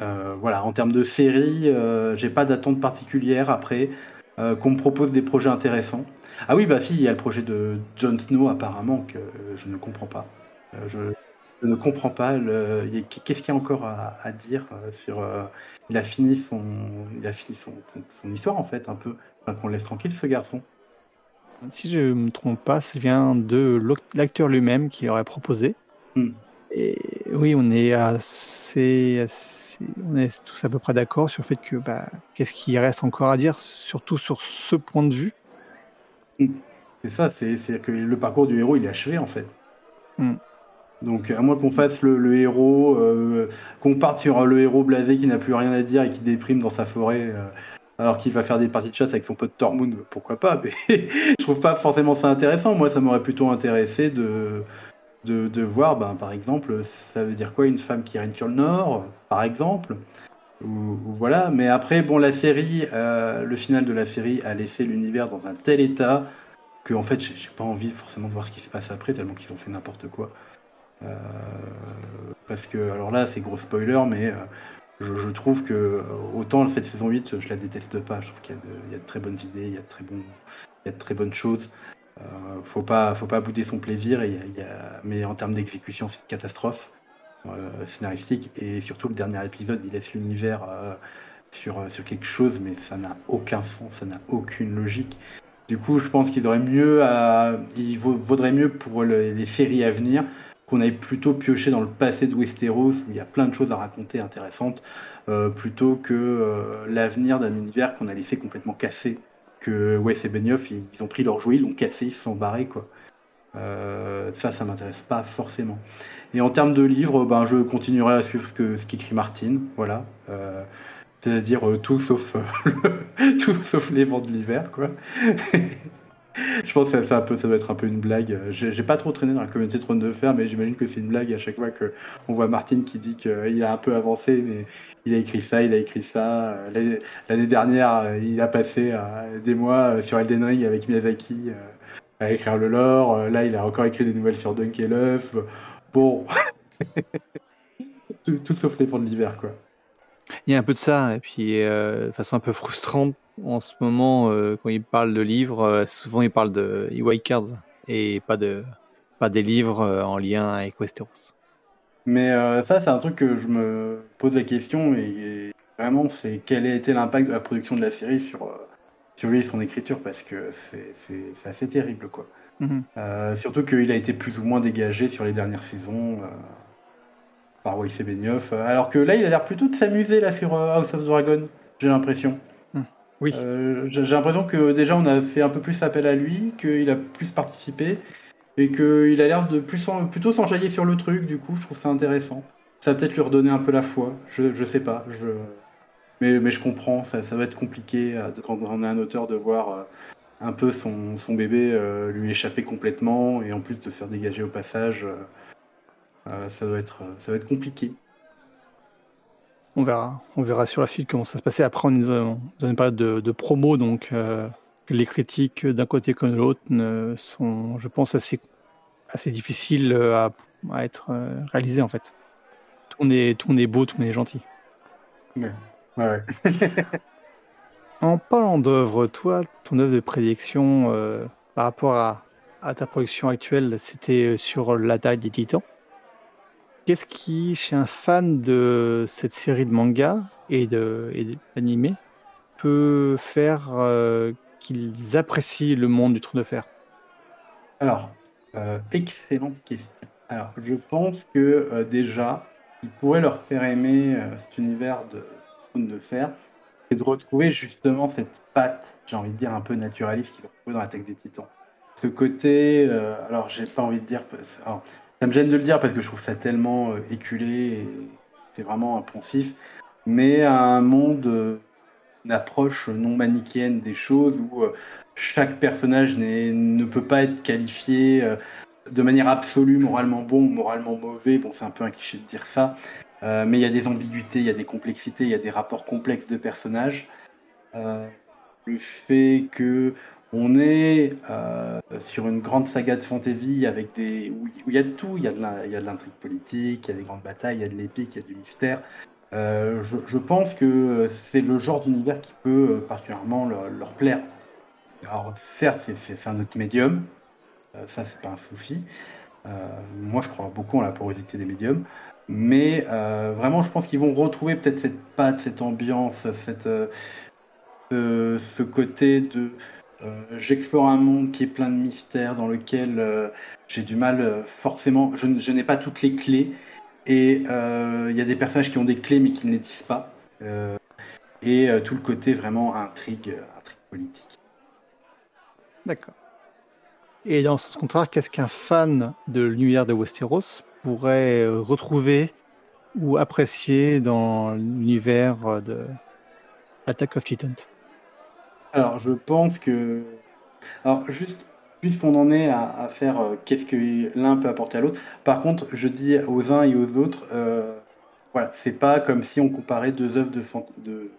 Euh, voilà, en termes de série, euh, j'ai pas d'attente particulière après. euh, qu'on me propose des projets intéressants. Ah oui, bah si, il y a le projet de Jon Snow apparemment que je ne comprends pas. Je, je ne comprends pas. le- Qu'est-ce qu'il y a encore à, à dire sur il a fini son, il a fini son, son- son histoire en fait un peu. Enfin, qu'on laisse tranquille ce garçon. Si je ne me trompe pas, ça vient de l'ac- l'acteur lui-même qui l'aurait proposé. Hmm. Et oui, on est assez, assez- on est tous à peu près d'accord sur le fait que bah, qu'est-ce qu'il reste encore à dire, surtout sur ce point de vue? C'est ça, c'est que le parcours du héros il est achevé en fait. Mm. Donc à moins qu'on fasse le, héros, euh, qu'on parte sur le héros blasé qui n'a plus rien à dire et qui déprime dans sa forêt, euh, alors qu'il va faire des parties de chasse avec son pote Tormund, pourquoi pas Mais je trouve pas forcément ça intéressant. Moi, ça m'aurait plutôt intéressé de, de, voir, ben, par exemple, ça veut dire quoi une femme qui règne sur le Nord, par exemple ou, voilà. Mais après, bon, la série, euh, le final de la série a laissé l'univers dans un tel état que en fait, j'ai pas envie forcément de voir ce qui se passe après, tellement qu'ils ont fait n'importe quoi. Euh, parce que, alors là, c'est gros spoiler, mais euh, je, trouve que autant cette saison 8, je la déteste pas. Je trouve qu'il y, a de très bonnes idées, il y a de très, bons, il y a de très bonnes choses. Euh, faut pas, faut pas bouder son plaisir. Mais en termes d'exécution, c'est une catastrophe scénaristique. Et surtout, le dernier épisode, il laisse l'univers sur, sur quelque chose, mais ça n'a aucun sens, ça n'a aucune logique. Du coup, je pense qu'il vaudrait mieux pour les séries à venir qu'on aille plutôt piocher dans le passé de Westeros, où il y a plein de choses à raconter intéressantes, euh, plutôt que euh, l'avenir d'un univers qu'on a laissé complètement cassé. Que Wes et Benioff, ils, ont pris leur jouet, ils l'ont cassé, ils se sont barrés, quoi. Euh, ça, ça m'intéresse pas forcément. Et en termes de livres, ben, je continuerai à suivre ce que ce qu'écrit Martin, voilà. C'est-à-dire tout sauf tout sauf les vents de l'hiver, quoi. je pense que ça, un peu, ça doit être un peu une blague. J'ai pas trop traîné dans la communauté Trône de Fer, mais j'imagine que c'est une blague à chaque fois qu'on voit Martine qui dit qu'il a un peu avancé, mais il a écrit ça, il a écrit ça. L'année dernière, il a passé euh, des mois euh, sur Elden Ring avec Miyazaki euh, à écrire le lore. Là, il a encore écrit des nouvelles sur Dunk l'œuf. Bon, tout, sauf les fonds de l'hiver, quoi. Il y a un peu de ça, et puis de façon un peu frustrante en ce moment, euh, quand il parle de livres, euh, souvent il parle de e Cards et pas, de, pas des livres euh, en lien avec Westeros. Mais ça, c'est un truc que je me pose la question et, vraiment, c'est quel a été l'impact de la production de la série sur, sur lui et son écriture parce que c'est assez terrible, quoi. Mhm. surtout qu'il a été plus ou moins dégagé sur les dernières saisons par Weiss Benioff. Alors que là, il a l'air plutôt de s'amuser là sur House of the Dragon, j'ai l'impression. Oui. Euh, j'ai l'impression que déjà on a fait un peu plus appel à lui, qu'il a plus participé et qu'il a l'air de plus plutôt s'enjailler sur le truc. Du coup, je trouve ça intéressant. Ça va peut-être lui redonner un peu la foi. Je, je sais pas. Mais, je comprends. Ça, va être compliqué euh, quand on est un auteur de voir euh, un peu son, bébé lui échapper complètement et en plus de se faire dégager au passage. être, ça va être compliqué. On verra. On verra sur la suite comment ça se passait. Après, on est dans une période de, promo, donc euh, les critiques d'un côté comme de l'autre sont, je pense, assez, assez difficiles euh, à, être euh, réalisées en fait. Tout est, tout est beau, tout monde est gentil. Ouais, ouais. en parlant d'œuvre, toi, ton œuvre de prédiction par rapport à, à ta production actuelle, c'était sur l'attaque des titans qu'est-ce qui, chez un fan de cette série de mangas et d'animés, peut faire euh, qu'ils apprécient le monde du trou de fer Alors, euh, excellente question. Alors, je pense que euh, déjà, il pourrait leur faire aimer cet univers de trône de fer, c'est de retrouver justement cette patte, j'ai envie de dire, un peu naturaliste qu'ils retrouvent dans l'attaque des titans. Ce côté, alors j'ai pas envie de dire, ça me gêne de le dire parce que je trouve ça tellement euh, éculé c'est vraiment impensif. Mais un monde, euh, une approche non manichéenne des choses où euh, chaque personnage ne peut pas être qualifié de manière absolue, moralement bon ou moralement mauvais. Bon, c'est un peu un cliché de dire ça. mais il y a des ambiguïtés, il y a des complexités, il y a des rapports complexes de personnages. le fait que on est euh, sur une grande saga de fantasy avec des où il y a de tout. Il y a de l'intrigue politique, il y a des grandes batailles, il y a de l'épique, il y a du mystère. Euh, je, pense que c'est le genre d'univers qui peut euh, particulièrement leur, plaire. Alors certes, c'est un autre médium, ça c'est pas un souci. moi, je crois beaucoup en la porosité des médiums, mais vraiment, je pense qu'ils vont retrouver peut-être cette patte, cette ambiance, cette, ce côté de euh, j'explore un monde qui est plein de mystères, dans lequel euh, j'ai du mal, euh, forcément, je, n'ai pas toutes les clés, Et il y a des personnages qui ont des clés mais qui ne les disent pas. et tout le côté vraiment intrigue, intrigue politique. D'accord. Et dans ce contraire, qu'est-ce qu'un fan de l'univers de Westeros pourrait retrouver ou apprécier dans l'univers de Attack of Titan Alors, je pense que. Alors, juste, puisqu'on en est à, faire euh, qu'est-ce que l'un peut apporter à l'autre, par contre, je dis aux uns et aux autres, euh, voilà, c'est pas comme si on comparait deux œuvres de,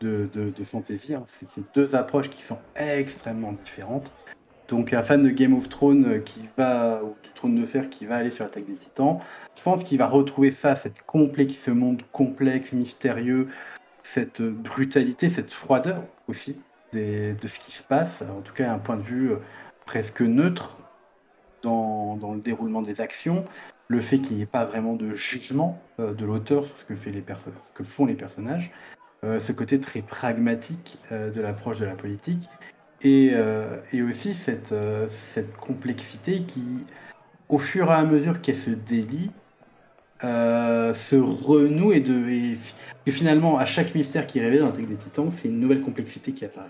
de, de, fantasy. Hein. C'est deux approches qui sont extrêmement différentes. Donc un fan de Game of Thrones euh, qui va, ou du Trône de Fer qui va aller sur l'attaque des Titans, je pense qu'il va retrouver ça, cette complexe, ce monde complexe, mystérieux, cette brutalité, cette froideur aussi de ce qui se passe, en tout cas un point de vue presque neutre dans, le déroulement des actions, le fait qu'il n'y ait pas vraiment de jugement euh, de l'auteur sur ce que, font les personnages, ce côté très pragmatique de l'approche de la politique, et, aussi cette, complexité qui, au fur et à mesure qu'elle se délie, euh, se renoue et, de, finalement, à chaque mystère qui est révélé dans l'attaque des titans, c'est une nouvelle complexité qui apparaît.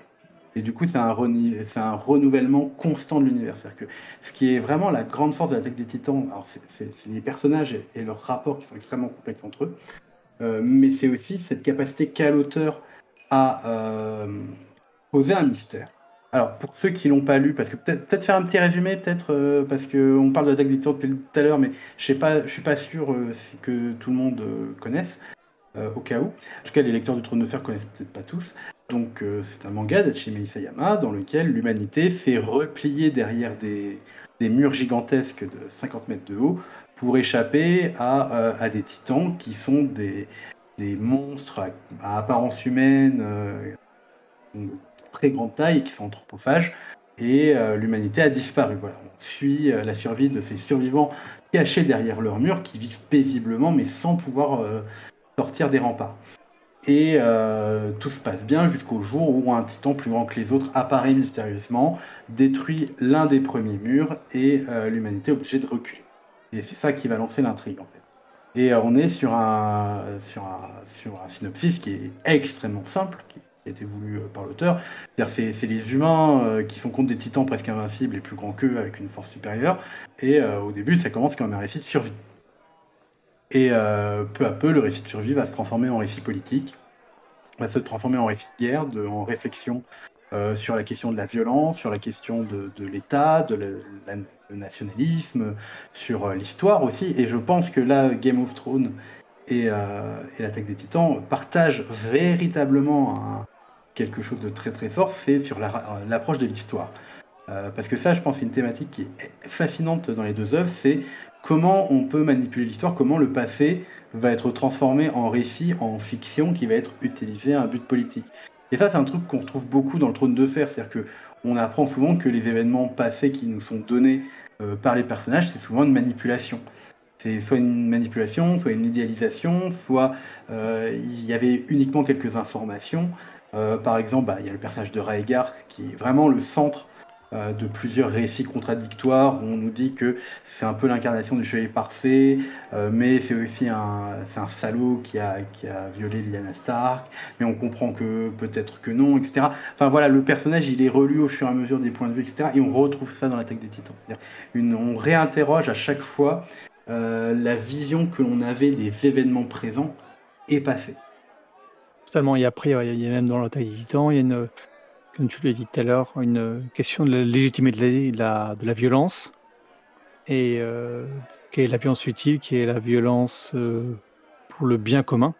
Et du coup, c'est un, renouvellement constant de l'univers. Ce qui est vraiment la grande force de l'attaque des titans, c'est, les personnages et, leurs rapports qui sont extrêmement complexes entre eux, euh, mais c'est aussi cette capacité qu'a l'auteur à euh, poser un mystère alors, pour ceux qui l'ont pas lu, parce que peut-être peut faire un petit résumé, peut-être, euh, parce qu'on parle de Attaque des Titans depuis tout à l'heure, mais je ne suis pas sûr euh, que tout le monde connaisse, au cas où. En tout cas, les lecteurs du Trône de Fer connaissent peut-être pas tous. Donc, c'est un manga d'Hachime Isayama dans lequel l'humanité s'est repliée derrière des, murs gigantesques de 50 mètres de haut pour échapper à, des titans qui sont des, monstres à, apparence humaine très grande taille qui sont anthropophages. Et euh, l'humanité a disparu. Voilà. On suit euh, la survie de ces survivants cachés derrière leurs murs qui vivent paisiblement mais sans pouvoir euh, sortir des remparts. Et tout se passe bien jusqu'au jour où un titan plus grand que les autres apparaît mystérieusement, détruit l'un des premiers murs et l'humanité est obligée de reculer. Et c'est ça qui va lancer l'intrigue en fait. Et on est sur un, sur, un, sur un synopsis qui est extrêmement simple, qui a été voulu euh, par l'auteur. C'est les humains euh, qui sont contre des titans presque invincibles et plus grands qu'eux avec une force supérieure. Et euh, au début, ça commence comme un récit de survie. Et peu à peu, le récit de survie va se transformer en récit politique, va se transformer en récit de guerre, de, en réflexion sur la question de la violence, sur la question de, l'État, de le nationalisme, sur l'histoire aussi. Et je pense que là, Game of Thrones et, l'attaque des titans partagent véritablement quelque chose de très très fort, c'est sur l'approche de l'histoire. Euh, parce que ça, je pense, c'est une thématique qui est fascinante dans les deux œuvres, c'est comment on peut manipuler l'histoire, comment le passé va être transformé en récit, en fiction, qui va être utilisé à un but politique. Et ça, c'est un truc qu'on retrouve beaucoup dans le Trône de Fer, c'est-à-dire que on apprend souvent que les événements passés qui nous sont donnés euh, par les personnages, c'est souvent une manipulation. C'est soit une manipulation, soit une idéalisation, soit euh, il y avait uniquement quelques informations. Euh, par exemple, bah, il y a le personnage de Raegar qui est vraiment le centre de plusieurs récits contradictoires où on nous dit que c'est un peu l'incarnation du chevalier parfait, euh, mais c'est aussi un, salaud qui a, violé Lyanna Stark, mais on comprend que peut-être que non, etc. Enfin voilà, le personnage il est relu au fur et à mesure des points de vue, etc. Et on retrouve ça dans l'attaque des titans. On réinterroge à chaque fois la vision que l'on avait des événements présents et passés. Totalement. Et après, il y a même dans l'attaque des titans, il y a une, comme tu l'as dit tout à l'heure, une question de la légitimité de la, violence. Et euh, quelle est la violence utile, qui est la violence euh, pour le bien commun.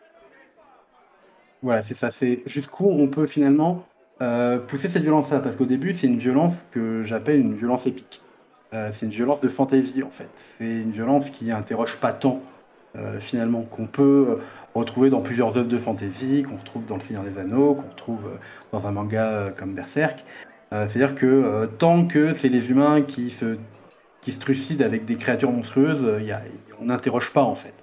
Voilà, c'est ça. C'est jusqu'où on peut finalement euh, pousser cette violence-là. Parce qu'au début, c'est une violence que j'appelle une violence épique. c'est une violence de fantaisie, en fait. C'est une violence qui interroge pas tant, finalement, qu'on peut retrouvé dans plusieurs œuvres de fantasy, qu'on retrouve dans Le Seigneur des Anneaux, qu'on retrouve euh, dans un manga euh, comme Berserk. Euh, c'est-à-dire que tant que c'est les humains qui se, qui se trucident avec des créatures monstrueuses, on n'interroge pas en fait.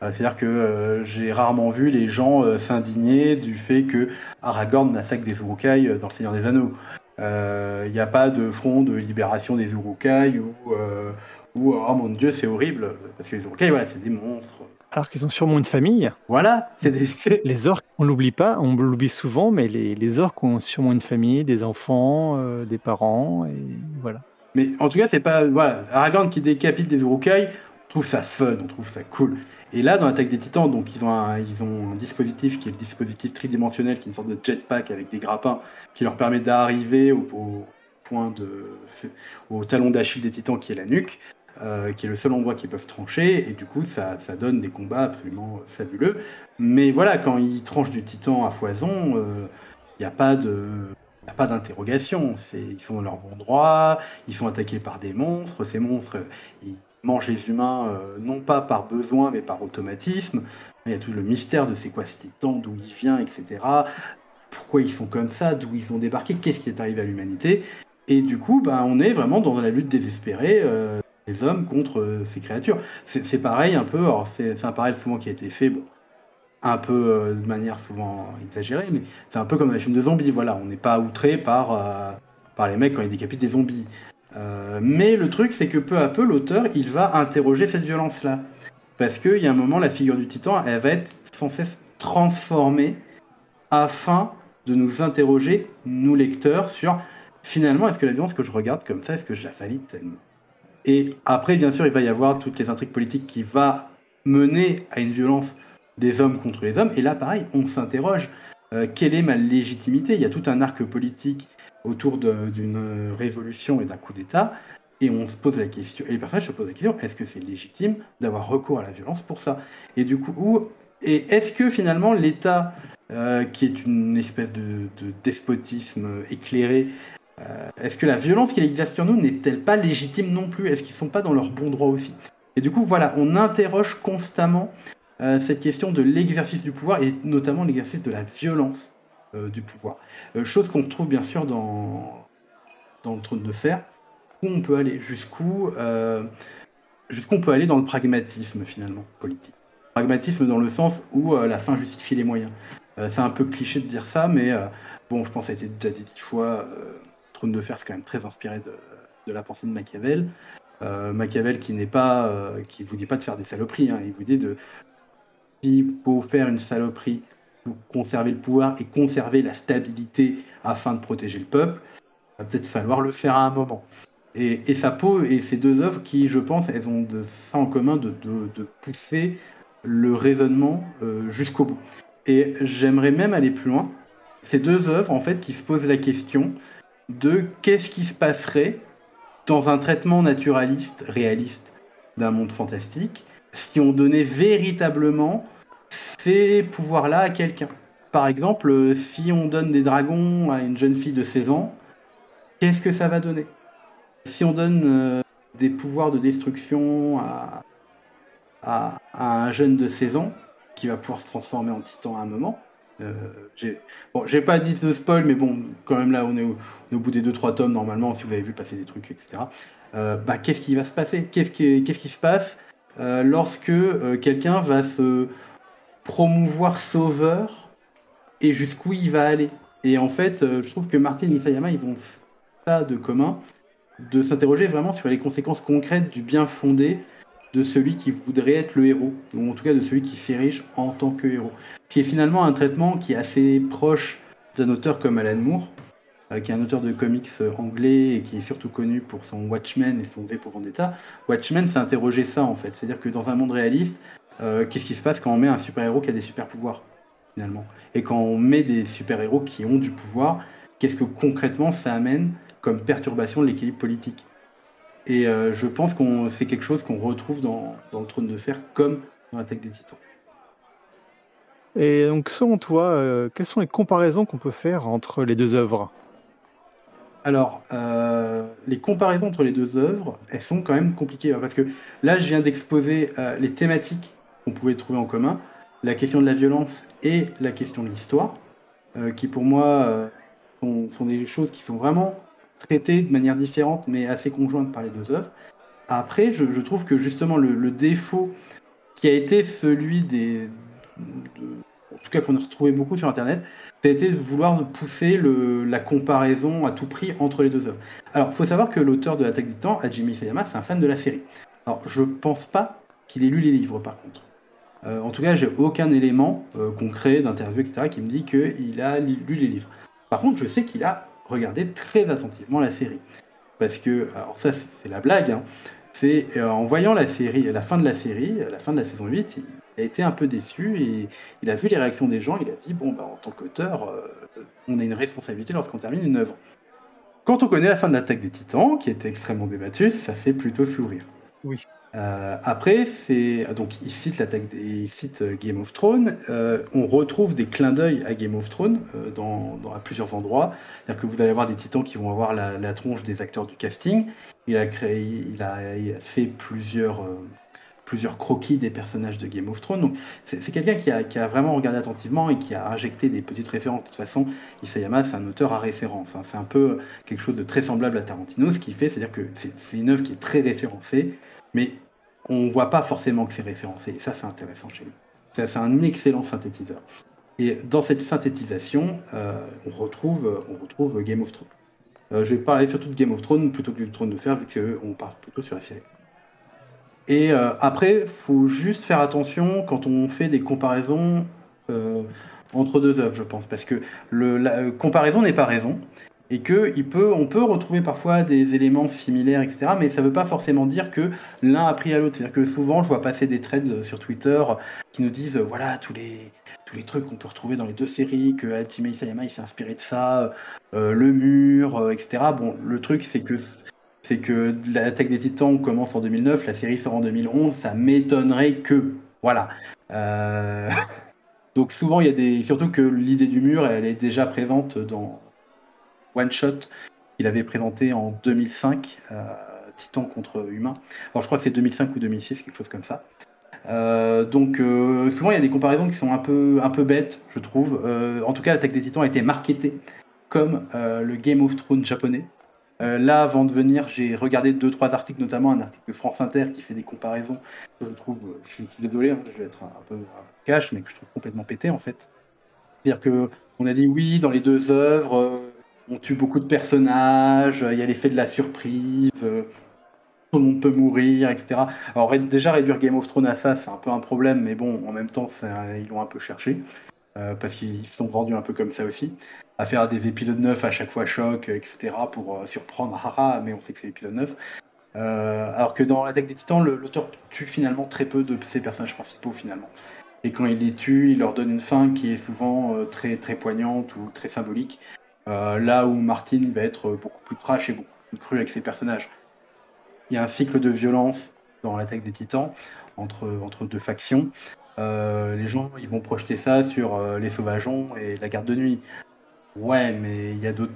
C'est-à-dire que j'ai rarement vu les gens s'indigner du fait que Aragorn massacre des Urukai dans Le Seigneur des Anneaux. Il n'y a pas de front de libération des Urukai ou, ou oh mon dieu, c'est horrible, parce que les Urukai, voilà, c'est des monstres. Alors qu'ils ont sûrement une famille. Voilà, des. Les orques, on l'oublie pas, on l'oublie souvent, mais les, les, orques ont sûrement une famille, des enfants, euh, des parents, et voilà. Mais en tout cas, c'est pas. Voilà, Aragorn qui décapite des Urukai, on trouve ça fun, on trouve ça cool. Et là, dans l'attaque des titans, donc ils ont, un, ils ont un dispositif qui est le dispositif tridimensionnel, qui est une sorte de jetpack avec des grappins, qui leur permet d'arriver au, au, point de. au talon d'Achille des titans, qui est la nuque. Euh, qui est le seul endroit qu'ils peuvent trancher, et du coup ça, ça, donne des combats absolument fabuleux. Mais voilà, quand ils tranchent du titan à foison, il euh, n'y a pas de... a pas d'interrogation, ils sont dans leur bon droit, ils sont attaqués par des monstres, ces monstres, ils mangent les humains euh, non pas par besoin mais par automatisme, il y a tout le mystère de c'est quoi ce titan, d'où il vient, etc. Pourquoi ils sont comme ça, d'où ils ont débarqué, qu'est-ce qui est arrivé à l'humanité. Et du coup, ben, on est vraiment dans la lutte désespérée les hommes contre euh, ces créatures. C'est pareil un peu, alors c'est un parallèle souvent qui a été fait, bon, un peu euh, de manière souvent exagérée, mais c'est un peu comme dans les films de zombies, voilà, on n'est pas outré par, euh, par les mecs quand ils décapitent des zombies. mais le truc, c'est que peu à peu, l'auteur, il va interroger cette violence-là. Parce qu'il y a un moment, la figure du titan, elle va être sans cesse transformée afin de nous interroger, nous lecteurs, sur finalement, est-ce que la violence que je regarde comme ça, est-ce que je la valide tellement? Et après, bien sûr, il va y avoir toutes les intrigues politiques qui vont mener à une violence des hommes contre les hommes. Et là, pareil, on s'interroge, euh, quelle est ma légitimité? Il y a tout un arc politique autour d'une révolution et d'un coup d'État. Et on se pose la question, et les personnages se posent la question, est-ce que c'est légitime d'avoir recours à la violence pour ça? Et du coup, et est-ce que finalement l'État, euh, qui est une espèce de, de despotisme éclairé, est-ce que la violence qu'il exerce sur nous n'est-elle pas légitime non plus? Est-ce qu'ils ne sont pas dans leur bon droit aussi? Et du coup, voilà, on interroge constamment euh, cette question de l'exercice du pouvoir et notamment l'exercice de la violence euh, du pouvoir. chose qu'on trouve bien sûr dans, dans le trône de fer, où on peut aller? Jusqu'où jusqu'où on peut aller dans le pragmatisme finalement politique? Pragmatisme dans le sens où la fin justifie les moyens. c'est un peu cliché de dire ça, mais bon, je pense que ça a été déjà dit dix fois Trône de Fer, c'est quand même très inspiré de, la pensée de Machiavel. Euh, Machiavel qui n'est pas, euh, qui vous dit pas de faire des saloperies, hein. il vous dit de s'il faut faire une saloperie pour conserver le pouvoir et conserver la stabilité afin de protéger le peuple, va peut-être falloir le faire à un moment. Et, et ça peau et ces deux œuvres qui, je pense, elles ont de ça en commun de, pousser le raisonnement euh, jusqu'au bout. Et j'aimerais même aller plus loin. Ces deux œuvres, en fait, qui se posent la question de qu'est-ce qui se passerait dans un traitement naturaliste, réaliste d'un monde fantastique, si on donnait véritablement ces pouvoirs-là à quelqu'un. Par exemple, si on donne des dragons à une jeune fille de 16 ans, qu'est-ce que ça va donner? Si on donne euh, des pouvoirs de destruction à, à, un jeune de 16 ans, qui va pouvoir se transformer en titan à un moment, euh, j'ai pas dit de spoil, mais bon, quand même là, on est au, bout des 2-3 tomes normalement, si vous avez vu passer des trucs, etc. Euh, bah, qu'est-ce qui va se passer? Qu'est-ce qui, se passe? Euh, lorsque quelqu'un va se promouvoir sauveur et jusqu'où il va aller. Et en fait, je trouve que Martin et Isayama, ils ont pas de commun de s'interroger vraiment sur les conséquences concrètes du bien fondé de celui qui voudrait être le héros, ou en tout cas de celui qui s'érige en tant que héros. Qui est finalement un traitement qui est assez proche d'un auteur comme Alan Moore, euh, qui est un auteur de comics euh, anglais et qui est surtout connu pour son Watchmen et son V pour Vendetta. Watchmen, c'est interroger ça en fait. C'est-à-dire que dans un monde réaliste, euh, qu'est-ce qui se passe quand on met un super-héros qui a des super-pouvoirs finalement? Et quand on met des super-héros qui ont du pouvoir, qu'est-ce que concrètement ça amène comme perturbation de l'équilibre politique? Et euh, je pense que c'est quelque chose qu'on retrouve dans, le trône de fer comme dans l'attaque des titans. Et donc, selon toi, euh, quelles sont les comparaisons qu'on peut faire entre les deux œuvres? Alors, euh, les comparaisons entre les deux œuvres, elles sont quand même compliquées. Hein, parce que là, je viens d'exposer les thématiques qu'on pouvait trouver en commun la question de la violence et la question de l'histoire, qui pour moi sont, des choses qui sont vraiment traité de manière différente, mais assez conjointe par les deux œuvres. Après, je, trouve que justement le, défaut qui a été celui des, tout cas qu'on a retrouvé beaucoup sur Internet, été de vouloir pousser la comparaison à tout prix entre les deux œuvres. Alors, il faut savoir que l'auteur de L'attaque du temps, Hajime Isayama, c'est un fan de la série. Alors, je pense pas qu'il ait lu les livres, par contre. Euh, en tout cas, j'ai aucun élément euh, concret d'interview, etc., qui me dit qu'il a lu les livres. Par contre, je sais qu'il a regardé très attentivement la série. Parce que, alors ça, c'est la blague, hein, c'est euh, en voyant la série, la fin de la série, la fin de la saison 8, il a été un peu déçu et il a vu les réactions des gens, il a dit, bon, bah, en tant qu'auteur, on a une responsabilité lorsqu'on termine une œuvre. Quand on connaît la fin de l'attaque des titans, qui était extrêmement débattue, ça fait plutôt sourire. Oui. Euh, après, donc il cite l'attaque des cite euh, Game of Thrones. Euh, on retrouve des clins d'œil à Game of Thrones dans, à plusieurs endroits. C'est-à-dire que vous allez avoir des titans qui vont avoir la, tronche des acteurs du casting. Il a créé, il a, fait plusieurs plusieurs croquis des personnages de Game of Thrones. Donc c'est quelqu'un qui a, qui a, vraiment regardé attentivement et qui a injecté des petites références. De toute façon, Isayama, c'est un auteur à référence. Hein. C'est un peu quelque chose de très semblable à Tarantino. Ce qu'il fait, c'est-à-dire que c'est une œuvre qui est très référencée mais on ne voit pas forcément que c'est référencé. Ça, c'est intéressant chez lui. C'est un excellent synthétiseur. Et dans cette synthétisation, euh, on, retrouve, on retrouve Game of Thrones. Euh, je vais parler surtout de Game of Thrones plutôt que du Trône de Fer, vu qu'on parle plutôt sur la série. Et euh, après, faut juste faire attention quand on fait des comparaisons entre deux œuvres, je pense, parce que la comparaison n'est pas raison et que peut, on peut retrouver parfois des éléments similaires, etc. Mais ça ne veut pas forcément dire que l'un a pris à l'autre. C'est-à-dire que souvent, je vois passer des threads sur Twitter qui nous disent, voilà, tous les, tous les trucs qu'on peut retrouver dans les deux séries, que Hajime Isayama s'est inspiré de ça, euh, le mur, euh, etc. Bon, le truc c'est que c'est que l'attaque des Titans commence en 2009, la série sort en 2011, ça m'étonnerait que, voilà. Euh, donc souvent il y a des, surtout que l'idée du mur, elle est déjà présente dans One Shot qu'il avait présenté en 2005, euh, Titan contre Humain. Alors je crois que c'est 2005 ou 2006, quelque chose comme ça. Euh, donc euh, souvent il y a des comparaisons qui sont un peu, un peu bêtes, je trouve. en tout cas, l'attaque des Titans a été marketée comme le Game of Thrones japonais. là, avant de venir, j'ai regardé deux trois articles, notamment un article de France Inter qui fait des comparaisons. je trouve, je suis, désolé, hein, je vais être un, peu cash, mais que je trouve complètement pété en fait. C'est-à-dire que on a dit oui dans les deux œuvres, on tue beaucoup de personnages, il y a l'effet de la surprise, euh, tout le monde peut mourir, etc. Alors déjà réduire Game of Thrones à ça, c'est un peu un problème, mais bon, en même temps, ils l'ont un peu cherché, euh, parce qu'ils se sont vendus un peu comme ça aussi, à faire des épisodes 9 à chaque fois choc, etc., pour euh, surprendre, haha, mais on sait que c'est l'épisode 9. alors que dans l'attaque des titans, l'auteur tue finalement très peu de ses personnages principaux finalement. Et quand il les tue, il leur donne une fin qui est souvent très, très poignante ou très symbolique. Euh, là où Martin va être beaucoup plus trash et beaucoup plus cru avec ses personnages. Il y a un cycle de violence dans l'attaque des titans entre, entre deux factions. Euh, les gens ils vont projeter ça sur euh, les sauvageons et la garde de nuit. Ouais, mais il y a d'autres.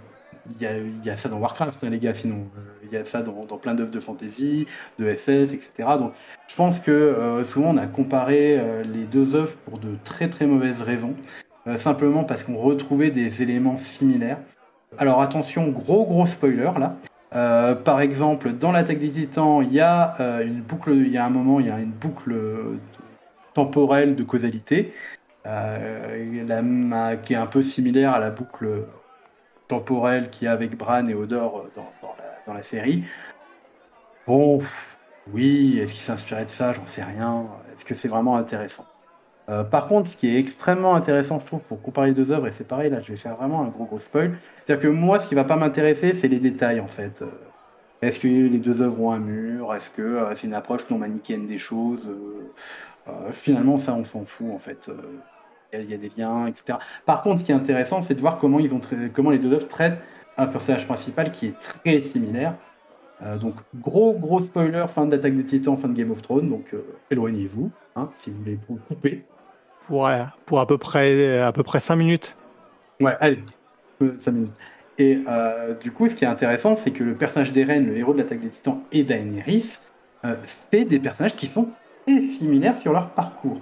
Il y, a, ça dans Warcraft, hein, les gars, sinon. Il y a ça dans, dans plein d'œuvres de fantasy, de SF, etc. Donc, je pense que souvent on a comparé les deux œuvres pour de très très mauvaises raisons. Euh, simplement parce qu'on retrouvait des éléments similaires. Alors attention, gros gros spoiler là. Euh, par exemple, dans l'attaque des titans, il y a euh, une boucle, il y a un moment, il y a une boucle temporelle de causalité qui est un peu similaire à la boucle temporelle qu'il y a avec Bran et Odor dans, dans, la, série. Bon, oui, est-ce qu'il s'inspirait de ça? J'en sais rien. Est-ce que c'est vraiment intéressant? Euh, par contre, ce qui est extrêmement intéressant, je trouve, pour comparer les deux œuvres, et c'est pareil, là, je vais faire vraiment un gros gros spoil, c'est-à-dire que moi, ce qui va pas m'intéresser, c'est les détails, en fait. Euh, est-ce que les deux œuvres ont un mur? Est-ce que euh, c'est une approche non manichéenne des choses? Finalement, ça, on s'en fout, en fait. Il y, a des liens, etc. Par contre, ce qui est intéressant, c'est de voir comment, ils ont comment les deux œuvres traitent un personnage principal qui est très similaire. donc, gros gros spoiler, fin de l'attaque des titans, fin de Game of Thrones, donc éloignez-vous, hein, si vous voulez vous couper. Pour, pour à peu près à peu près 5 minutes. Ouais, allez, 5 minutes. Et euh, du coup, ce qui est intéressant, c'est que le personnage d'Eren, le héros de l'attaque des titans, et Daenerys, euh, c'est des personnages qui sont très similaires sur leur parcours.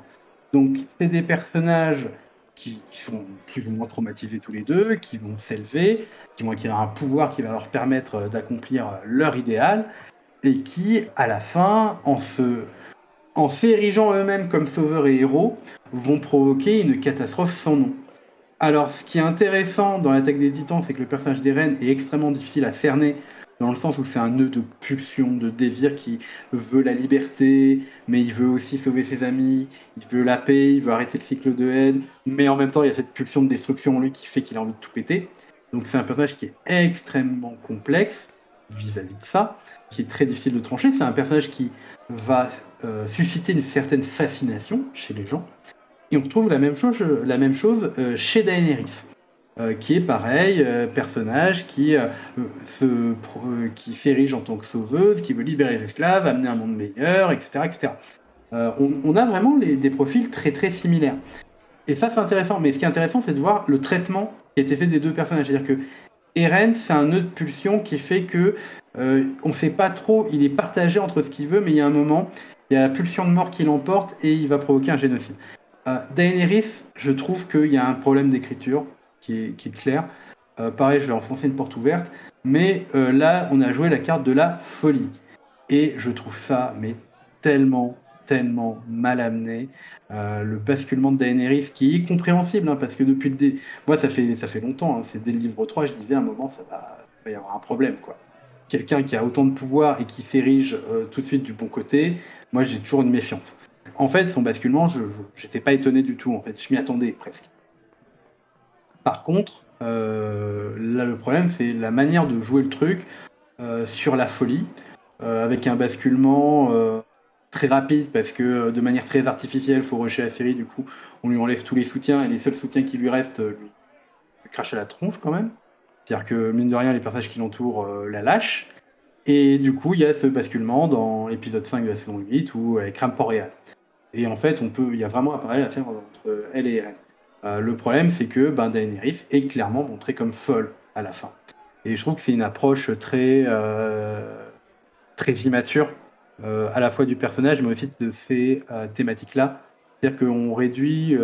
Donc, c'est des personnages qui, sont plus ou moins traumatisés tous les deux, qui vont s'élever, qui vont acquérir un pouvoir qui va leur permettre d'accomplir leur idéal, et qui, à la fin, en se en s'érigeant eux-mêmes comme sauveurs et héros, vont provoquer une catastrophe sans nom. Alors, ce qui est intéressant dans l'attaque des titans, c'est que le personnage d'Eren est extrêmement difficile à cerner, dans le sens où c'est un nœud de pulsion, de désir qui veut la liberté, mais il veut aussi sauver ses amis, il veut la paix, il veut arrêter le cycle de haine, mais en même temps, il y a cette pulsion de destruction en lui qui fait qu'il a envie de tout péter. Donc, c'est un personnage qui est extrêmement complexe vis-à-vis de ça, qui est très difficile de trancher. C'est un personnage qui va euh, susciter une certaine fascination chez les gens. Et on retrouve la même chose, la même chose euh, chez Daenerys. Euh, qui est pareil, personnage qui, se, qui s'érige en tant que sauveuse, qui veut libérer les esclaves, amener un monde meilleur, etc. etc. On, a vraiment des profils très très similaires. Et ça c'est intéressant, mais ce qui est intéressant c'est de voir le traitement qui a été fait des deux personnages. C'est-à-dire que Eren c'est un nœud de pulsion qui fait que on ne sait pas trop, il est partagé entre ce qu'il veut, mais il y a un moment, il y a la pulsion de mort qui l'emporte et il va provoquer un génocide. Euh, Daenerys, je trouve qu'il y a un problème d'écriture qui est, clair. Euh, pareil, je vais enfoncer une porte ouverte. Mais euh, là, on a joué la carte de la folie. Et je trouve ça, mais tellement, tellement mal amené. le basculement de Daenerys, qui est compréhensible, hein, parce que depuis le dé... Moi, ça fait, ça fait longtemps, hein, c'est dès le livre 3, je disais à un moment, ça va, va y avoir un problème, quoi. Quelqu'un qui a autant de pouvoir et qui s'érige tout de suite du bon côté, moi j'ai toujours une méfiance. En fait, son basculement, je n'étais pas étonné du tout, en fait, je m'y attendais presque. Par contre, euh, là le problème, c'est la manière de jouer le truc euh, sur la folie, euh, avec un basculement très rapide, parce que de manière très artificielle, faut rusher la série, du coup, on lui enlève tous les soutiens, et les seuls soutiens qui lui restent lui, crachent à la tronche quand même. C'est-à-dire que, mine de rien, les personnages qui l'entourent la lâchent. Et du coup, il y a ce basculement dans l'épisode 5 de la saison 8 où elle crame Port-Réal. Et en fait, on peut, il y a vraiment un parallèle à faire entre elle et Eren. Euh, le problème, c'est que ben, Daenerys est clairement montrée comme folle à la fin. Et je trouve que c'est une approche très, euh, très immature, euh, à la fois du personnage, mais aussi de ces thématiques-là. C'est-à-dire qu'on réduit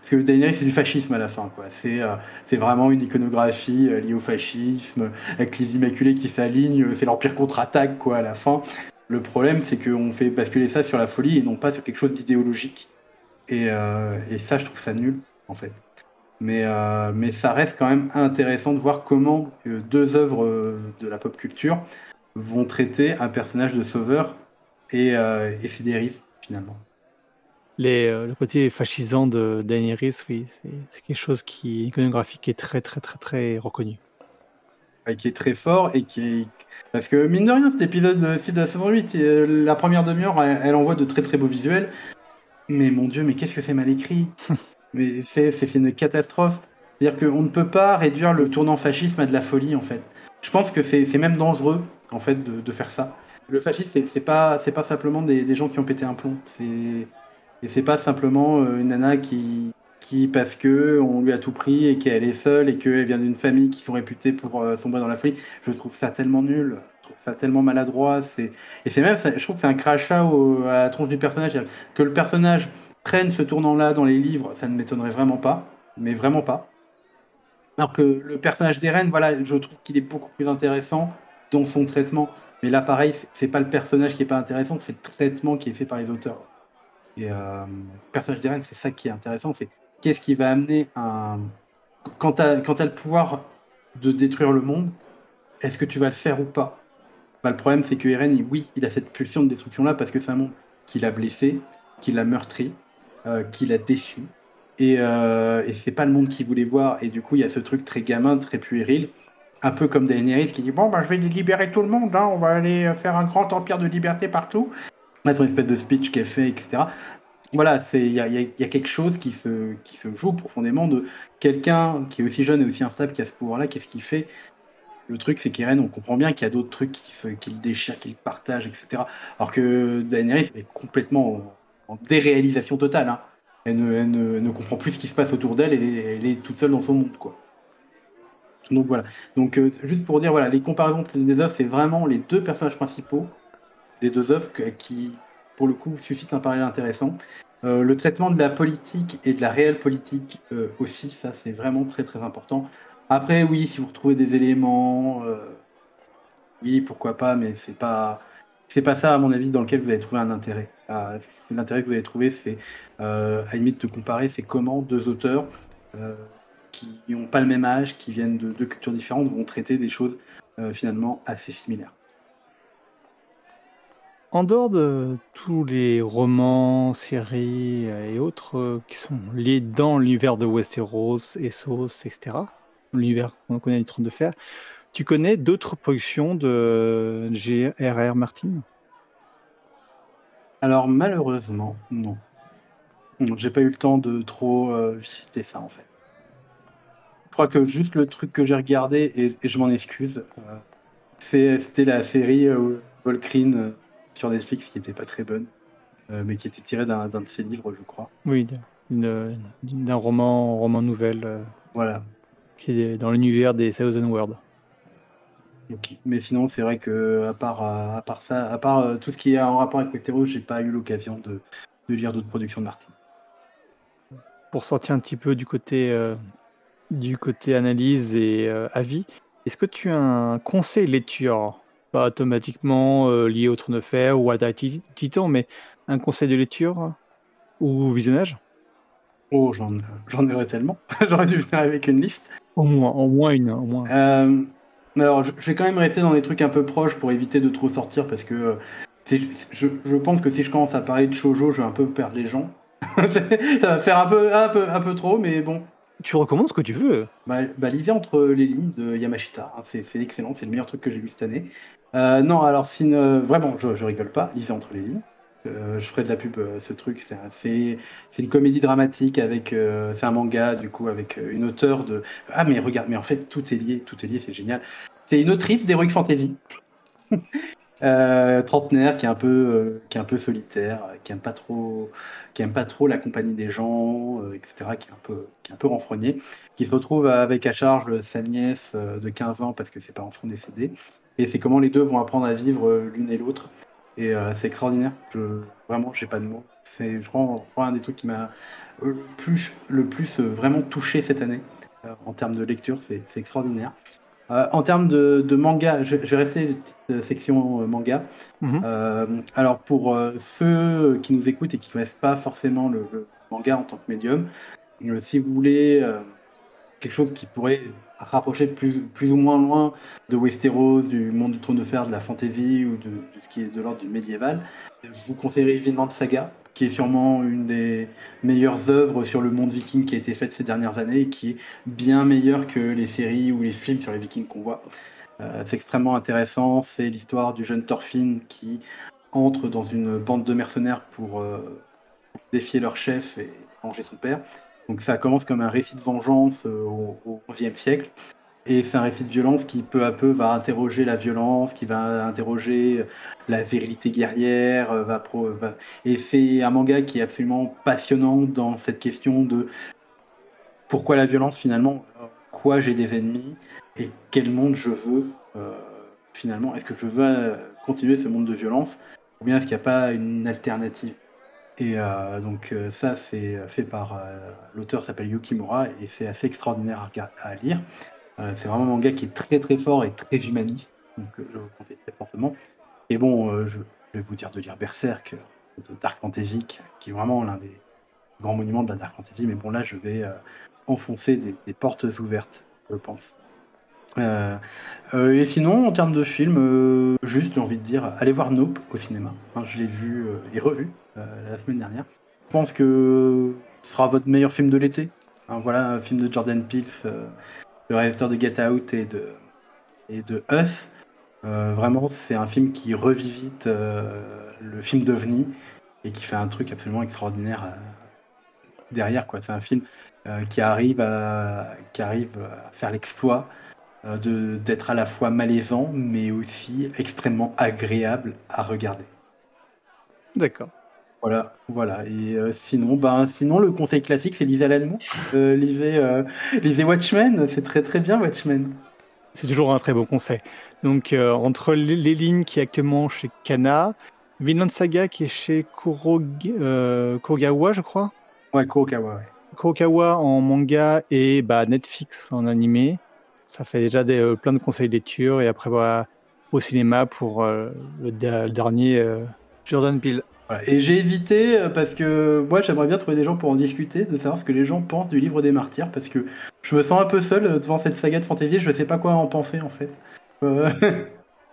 parce que Daenerys, c'est du fascisme à la fin. quoi. C'est euh, c'est vraiment une iconographie euh, liée au fascisme, avec les Immaculés qui s'alignent. C'est l'Empire contre-attaque quoi, à la fin. Le problème, c'est qu'on fait basculer ça sur la folie et non pas sur quelque chose d'idéologique. Et, euh, ça, je trouve ça nul, en fait. Mais, mais ça reste quand même intéressant de voir comment deux œuvres de la pop culture vont traiter un personnage de sauveur et, ses dérives, finalement. Euh, le côté fascisant de Daenerys, oui, c'est quelque chose qui, iconographique, est très, très, très, très reconnu. Qui est très fort et qui est. Parce que, mine de rien, cet épisode 6 de la saison 8, euh, la première demi-heure, elle, envoie de très, très beaux visuels. Mais mon dieu, mais qu'est-ce que c'est mal écrit? Mais c'est une catastrophe. C'est-à-dire qu'on ne peut pas réduire le tournant fascisme à de la folie, en fait. Je pense que c'est même dangereux, en fait, de, faire ça. Le fascisme, c'est pas, pas simplement des, des gens qui ont pété un plomb. Et c'est pas simplement euh, une nana qui, parce que on lui a tout pris et qu'elle est seule et qu'elle vient d'une famille qui sont réputées pour euh, sombrer dans la folie. Je trouve ça tellement nul. Je trouve ça tellement maladroit. Et c'est même, je trouve que c'est un crachat à la tronche du personnage. Que le personnage prenne ce tournant-là dans les livres, ça ne m'étonnerait vraiment pas. Mais vraiment pas. Alors que le personnage d'Eren, voilà, je trouve qu'il est beaucoup plus intéressant dans son traitement. Mais là, pareil, c'est pas le personnage qui est pas intéressant, c'est le traitement qui est fait par les auteurs. Et euh, le personnage d'Eren, c'est ça qui est intéressant, c'est qu'est-ce qui va amener un... Quand tu as, le pouvoir de détruire le monde, est-ce que tu vas le faire ou pas? Bah, Le problème, c'est que Eren, oui, il a cette pulsion de destruction-là parce que c'est un monde qui l'a blessé, qui l'a meurtri, euh, qui l'a déçu. Et, euh, et c'est pas le monde qu'il voulait voir. Et du coup, il y a ce truc très gamin, très puéril. Un peu comme Daenerys qui dit Bon, bah, je vais libérer tout le monde, hein, on va aller faire un grand empire de liberté partout mettre une espèce de speech est fait, etc. Voilà, il y a, quelque chose qui se, qui se joue profondément de quelqu'un qui est aussi jeune et aussi instable qui a ce pouvoir-là, qu'est-ce qu'il fait? Le truc, c'est qu'Eren, on comprend bien qu'il y a d'autres trucs qui, se, le déchirent, qui le etc. Alors que Daenerys est complètement en, déréalisation totale. Hein. Elle, ne, ne, comprend plus ce qui se passe autour d'elle, elle, elle, est toute seule dans son monde, quoi. Donc voilà. Donc euh, juste pour dire, voilà, les comparaisons entre les œuvres, c'est vraiment les deux personnages principaux des deux œuvres qui, pour le coup, suscitent un parallèle intéressant. Euh, le traitement de la politique et de la réelle politique euh, aussi, ça c'est vraiment très très important. Après, oui, si vous retrouvez des éléments, euh, oui, pourquoi pas, mais c'est pas pas ça, à mon avis, dans lequel vous allez trouver un intérêt. Ah, l'intérêt que vous allez trouver, c'est à limite de comparer, c'est comment deux auteurs qui n'ont pas le même âge, qui viennent de deux cultures différentes, vont traiter des choses finalement assez similaires. En dehors de tous les romans, séries et autres qui sont liés dans l'univers de Westeros, Essos, etc., l'univers qu'on connaît du Trône de Fer, tu connais d'autres productions de G.R.R. Martin? Alors malheureusement, non. J'ai pas eu le temps de trop euh, visiter ça en fait. Je crois que juste le truc que j'ai regardé, et, je m'en excuse, euh, c'était la série euh, sur Netflix qui était pas très bonne, mais qui était tirée d'un de ses livres, je crois. Oui, d'un roman, roman nouvelle. voilà. Qui est dans l'univers des Thousand World. Mais sinon, c'est vrai que à part, euh, à part ça, à part euh, tout ce qui est en rapport avec Westeros, j'ai pas eu l'occasion de, lire d'autres productions de Martin. Pour sortir un petit peu du côté, euh, du côté analyse et avis, est-ce que tu as un conseil lecture Pas automatiquement lié au Trône de Fer ou à Titan, mais un conseil de lecture ou visionnage? Oh, j'en, j'en aurais tellement. J'aurais dû venir avec une liste. Au moins, au moins une. Au moins. Alors, je, vais quand même rester dans des trucs un peu proches pour éviter de trop sortir parce que euh, je, pense que si je commence à parler de shoujo, je vais un peu perdre les gens. ça va faire un peu, un peu, un peu trop, mais bon. Tu recommandes ce que tu veux. Bah, bah entre les lignes de Yamashita. Hein, c'est excellent, c'est le meilleur truc que j'ai lu cette année. Euh, non, alors, si, vraiment, je, rigole pas. Lisez entre les lignes. Euh, je ferai de la pub, ce truc. C'est une comédie dramatique avec. c'est un manga, du coup, avec une auteure de. Ah, mais regarde, mais en fait, tout est lié, tout est lié, c'est génial. C'est une autrice d'Heroic Fantasy. Euh, trentenaire qui est un peu euh, qui est un peu solitaire qui aime pas trop qui aime pas trop la compagnie des gens euh, etc qui est un peu qui est un peu renfrogné qui se retrouve avec à charge sa nièce de 15 ans parce que ses parents sont décédés. Et c'est comment les deux vont apprendre à vivre l'une et l'autre. Et c'est extraordinaire. Je vraiment j'ai pas de mots. C'est je un des trucs qui m'a le plus le plus vraiment touché cette année en termes de lecture. C'est extraordinaire euh, en termes de, manga, je, vais rester euh, section euh, manga. Mhm. alors pour ceux qui nous écoutent et qui ne connaissent pas forcément le, manga en tant que médium, si vous voulez quelque chose qui pourrait rapprocher plus, plus ou moins loin de Westeros, du monde du trône de fer, de la fantasy ou de, ce qui est de l'ordre du médiéval, je vous conseillerais Vinland Saga, qui est sûrement une des meilleures œuvres sur le monde viking qui a été faite ces dernières années et qui est bien meilleure que les séries ou les films sur les vikings qu'on voit. Euh, c'est extrêmement intéressant, c'est l'histoire du jeune Thorfinn qui entre dans une bande de mercenaires pour euh, défier leur chef et venger son père. Donc ça commence comme un récit de vengeance euh, au XIe siècle. Et c'est un récit de violence qui peu à peu va interroger la violence, qui va interroger la virilité guerrière. Euh, va, Et c'est un manga qui est absolument passionnant dans cette question de pourquoi la violence finalement, quoi j'ai des ennemis et quel monde je veux euh, finalement. Est-ce que je veux continuer ce monde de violence ou bien est-ce qu'il n'y a pas une alternative? Et donc ça, c'est fait par l'auteur s'appelle Yukimura et c'est assez extraordinaire à lire. Euh, c'est vraiment un manga qui est très très fort et très humaniste, donc euh, je vous conseille très fortement. Et bon, euh, je, vais vous dire de lire Berserk de Dark Fantasy, qui est vraiment l'un des grands monuments de la Dark Fantasy, mais bon là je vais enfoncer des, portes ouvertes, je pense. Et sinon, en termes de film, juste j'ai envie de dire, allez voir Nope au cinéma. je l'ai vu et revu la semaine dernière. Je pense que ce sera votre meilleur film de l'été. voilà, un film de Jordan Peele le réalisateur de Get Out et de, et de Us. Euh, vraiment, c'est un film qui revivite euh, le film d'OVNI et qui fait un truc absolument extraordinaire euh, derrière. C'est un film qui, arrive qui arrive à faire l'exploit d'être à la fois malaisant, mais aussi extrêmement agréable à regarder. D'accord. Voilà, voilà. Et euh, sinon, ben, sinon, le conseil classique, c'est lisez Alan euh, lisez, euh, lisez Watchmen, c'est très très bien Watchmen. C'est toujours un très beau conseil. Donc, entre les, lignes qui est actuellement chez Kana, Vinland Saga qui est chez Kurogawa, je crois. Ouais, Kurokawa, ouais. Kurokawa en manga et bah, Netflix en animé. Ça fait déjà des, plein de conseils de lecture. Et après, au cinéma pour le, dernier Jordan Peele. Et j'ai hésité parce que moi j'aimerais bien trouver des gens pour en discuter, de savoir ce que les gens pensent du livre des martyrs, parce que je me sens un peu seul devant cette saga de fantasy, je sais pas quoi en penser en fait.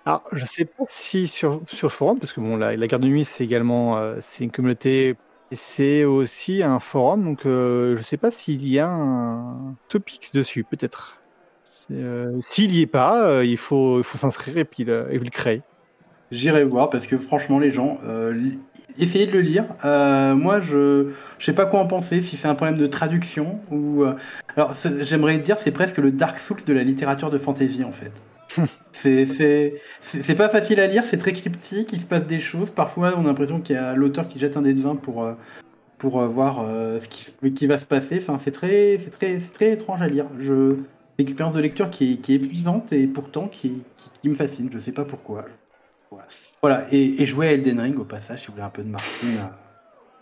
Alors, je sais pas si sur, sur forum, parce que bon, la, la garde de nuit, c'est également c'est une communauté c'est aussi un forum, donc je ne sais pas s'il y a un topic dessus, peut-être. S'il n'y est pas, il faut, il faut s'inscrire et puis le, et le créer. J'irai voir parce que franchement, les gens, essayez de le lire. moi, je ne sais pas quoi en penser, si c'est un problème de traduction ou. alors, j'aimerais dire, c'est presque le Dark Souls de la littérature de fantasy en fait. c'est pas facile à lire, c'est très cryptique, il se passe des choses. Parfois, on a l'impression qu'il y a l'auteur qui jette un dé de vin pour, euh, pour euh, voir euh, ce qui, qui, va se passer. Enfin, c'est très, très, très étrange à lire. Je, expérience de lecture qui est, qui est épuisante et pourtant qui, qui, me fascine. Je sais pas pourquoi. Voilà. Et, jouer à Elden Ring au passage, si vous voulez un peu de marketing.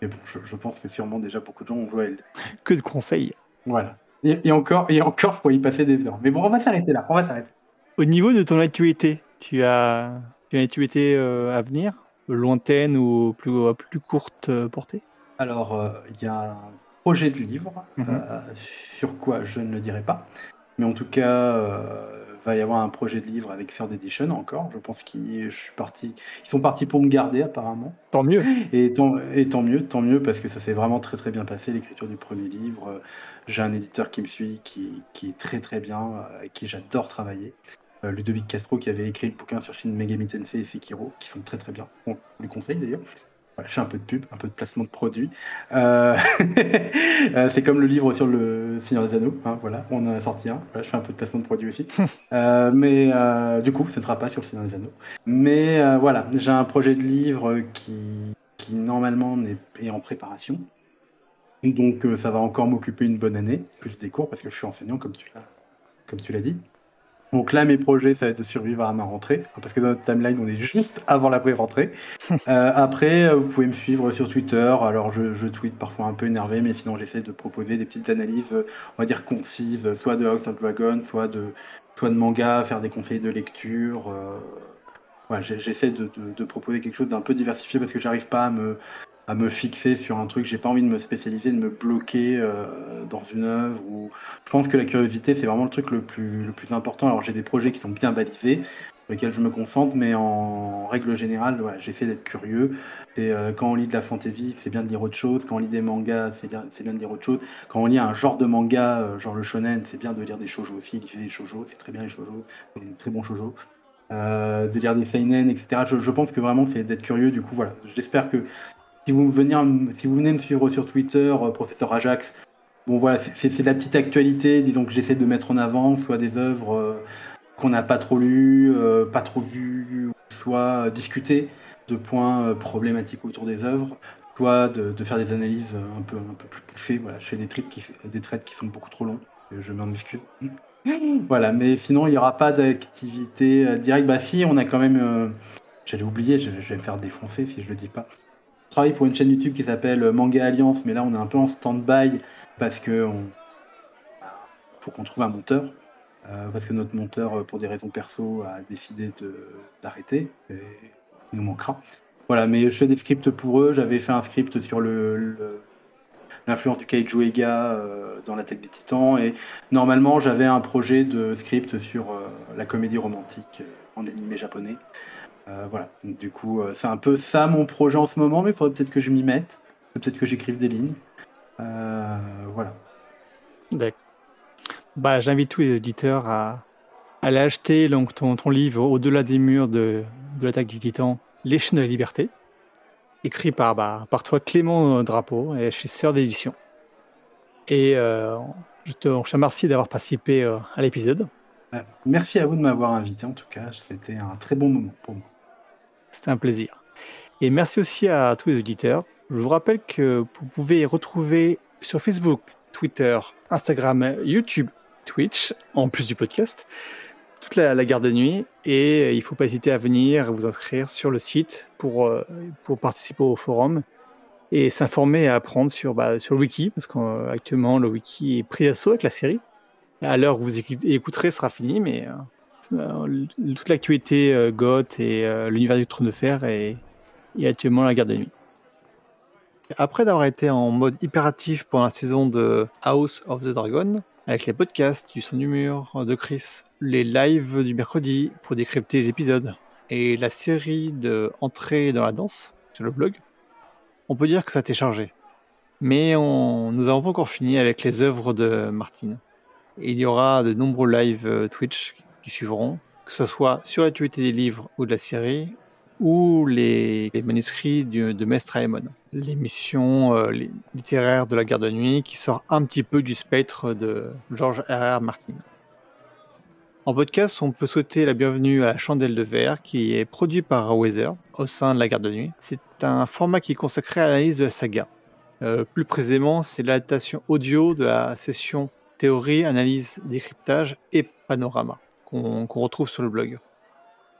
mais bon, je, pense que sûrement déjà beaucoup de gens ont joué à Elden Ring. Que de conseils. Voilà. Et, et encore, et encore, pour y passer des heures. Mais bon, on va s'arrêter là. On va s'arrêter. Au niveau de ton actualité, tu as, une actualité euh, à venir, lointaine ou plus, plus courte euh, portée? Alors, euh, il y a un projet de livre, mhm. sur quoi je ne le dirai pas. Mais en tout cas, va y avoir un projet de livre avec Third Edition encore. Je pense qu'ils je suis parti, ils sont partis pour me garder apparemment. Tant mieux. Et tant, et tant mieux, tant mieux parce que ça s'est vraiment très très bien passé l'écriture du premier livre. J'ai un éditeur qui me suit, qui, qui est très très bien, avec qui j'adore travailler. Euh, Ludovic Castro qui avait écrit le bouquin sur Shin Megami Tensei et Sekiro, qui sont très très bien. On lui conseille d'ailleurs. Voilà, je fais un peu de pub, un peu de placement de produits. Euh, euh, c'est comme le livre sur le Seigneur des Anneaux. Hein, voilà, on en a sorti un. je fais un peu de placement de produits aussi. mais du coup, ce ne sera pas sur le Seigneur des Anneaux. Mais voilà, j'ai un projet de livre qui, qui normalement est, en préparation. Donc ça va encore m'occuper une bonne année, plus des cours, parce que je suis enseignant, comme tu l'as, comme tu l'as dit. Donc là, mes projets, ça va être de survivre à ma rentrée, parce que dans notre timeline, on est juste avant la pré-rentrée. Euh, après, euh, vous pouvez me suivre sur Twitter. Alors, je, je tweete parfois un peu énervé, mais sinon, j'essaie de proposer des petites analyses, on va dire concises, soit de House of Dragon, soit de, soit de manga, faire des conseils de lecture. Euh... j'essaie de, de, de, proposer quelque chose d'un peu diversifié parce que j'arrive pas à me, à me fixer sur un truc. J'ai pas envie de me spécialiser, de me bloquer euh, dans une œuvre. Ou... Je pense que la curiosité, c'est vraiment le truc le plus, le plus important. Alors j'ai des projets qui sont bien balisés, sur lesquels je me concentre, mais en règle générale, j'essaie d'être curieux. Et euh, quand on lit de la fantasy, c'est bien de lire autre chose. Quand on lit des mangas, c'est bien, bien de lire autre chose. Quand on lit un genre de manga, euh, genre le shonen, c'est bien de lire des shoujo aussi. Lisez des shoujo, c'est très bien les shoujo, des très bons shoujo. de lire des seinen, etc. Je, je pense que vraiment c'est d'être curieux. Du coup, voilà. J'espère que si vous, venez, si vous venez me suivre sur Twitter, euh, professeur Ajax, bon voilà, c'est la petite actualité, disons que j'essaie de mettre en avant, soit des œuvres euh, qu'on n'a pas trop lues, euh, pas trop vues, soit discuter de points problématiques autour des œuvres, soit de, faire des analyses un peu, un peu plus poussées. Voilà, je fais des, qui, des traites qui sont beaucoup trop longs, je m'en excuse. voilà, mais sinon il n'y aura pas d'activité directe. Bah si, on a quand même... J'allais oublier, je, vais me faire défoncer si je le dis pas travaille pour une chaîne YouTube qui s'appelle Manga Alliance, mais là on est un peu en stand-by parce que faut qu'on trouve un monteur. Euh, parce que notre monteur, euh, pour des raisons perso, a décidé d'arrêter. Il nous manquera. Voilà, mais je fais des scripts pour eux. J'avais fait un script sur le, l'influence du Kaiju Ega euh, dans l'attaque des titans. Et normalement, j'avais un projet de script sur la comédie romantique en animé japonais. Euh, voilà, du coup, euh, c'est un peu ça mon projet en ce moment, mais il faudrait peut-être que je m'y mette, peut-être que j'écrive des lignes. Euh, voilà. D'accord. Bah, j'invite tous les auditeurs à, aller acheter donc, ton, ton livre Au-delà des murs de, de l'attaque du titan, Les chaînes de la liberté, écrit par, bah, par toi Clément Drapeau et chez Sœur d'édition. Et je, te, je te remercie d'avoir participé à l'épisode. Merci à vous de m'avoir invité en tout cas, c'était un très bon moment pour moi. C'était un plaisir. Et merci aussi à tous les auditeurs. Je vous rappelle que vous pouvez retrouver sur Facebook, Twitter, Instagram, YouTube, Twitch, en plus du podcast, toute la, garde de nuit. Et il ne faut pas hésiter à venir vous inscrire sur le site pour, euh, pour participer au forum et s'informer et apprendre sur, bah, sur le wiki, parce qu'actuellement le wiki est pris d'assaut avec la série. À l'heure où vous écouterez, sera fini, mais euh, euh, toute l'actualité euh, Goth et euh, l'univers du trône de fer est actuellement la garde de nuit. Après d'avoir été en mode hyperatif pendant la saison de House of the Dragon, avec les podcasts du son du mur de Chris, les lives du mercredi pour décrypter les épisodes, et la série de Entrée dans la danse sur le blog, on peut dire que ça été chargé. Mais on, nous n'avons pas encore fini avec les œuvres de Martine. il y aura de nombreux lives Twitch qui suivront, que ce soit sur l'actualité des livres ou de la série, ou les, manuscrits de Mestre Aemon, l'émission euh, littéraire de la Garde de Nuit qui sort un petit peu du spectre de George R. R. Martin. En podcast, on peut souhaiter la bienvenue à la Chandelle de Verre qui est produit par Weather au sein de la Garde de Nuit. C'est un format qui est consacré à l'analyse de la saga. Euh, plus précisément, c'est l'adaptation audio de la session théorie, analyse, décryptage et panorama qu'on retrouve sur le blog.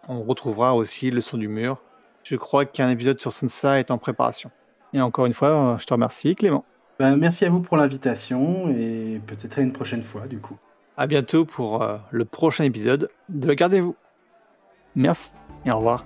On retrouvera aussi le son du mur. Je crois qu'un épisode sur Sansa est en préparation. Et encore une fois, je te remercie, Clément. Ben, merci à vous pour l'invitation et peut-être à une prochaine fois, du coup. À bientôt pour euh, le prochain épisode de Gardez-vous. Merci et au revoir.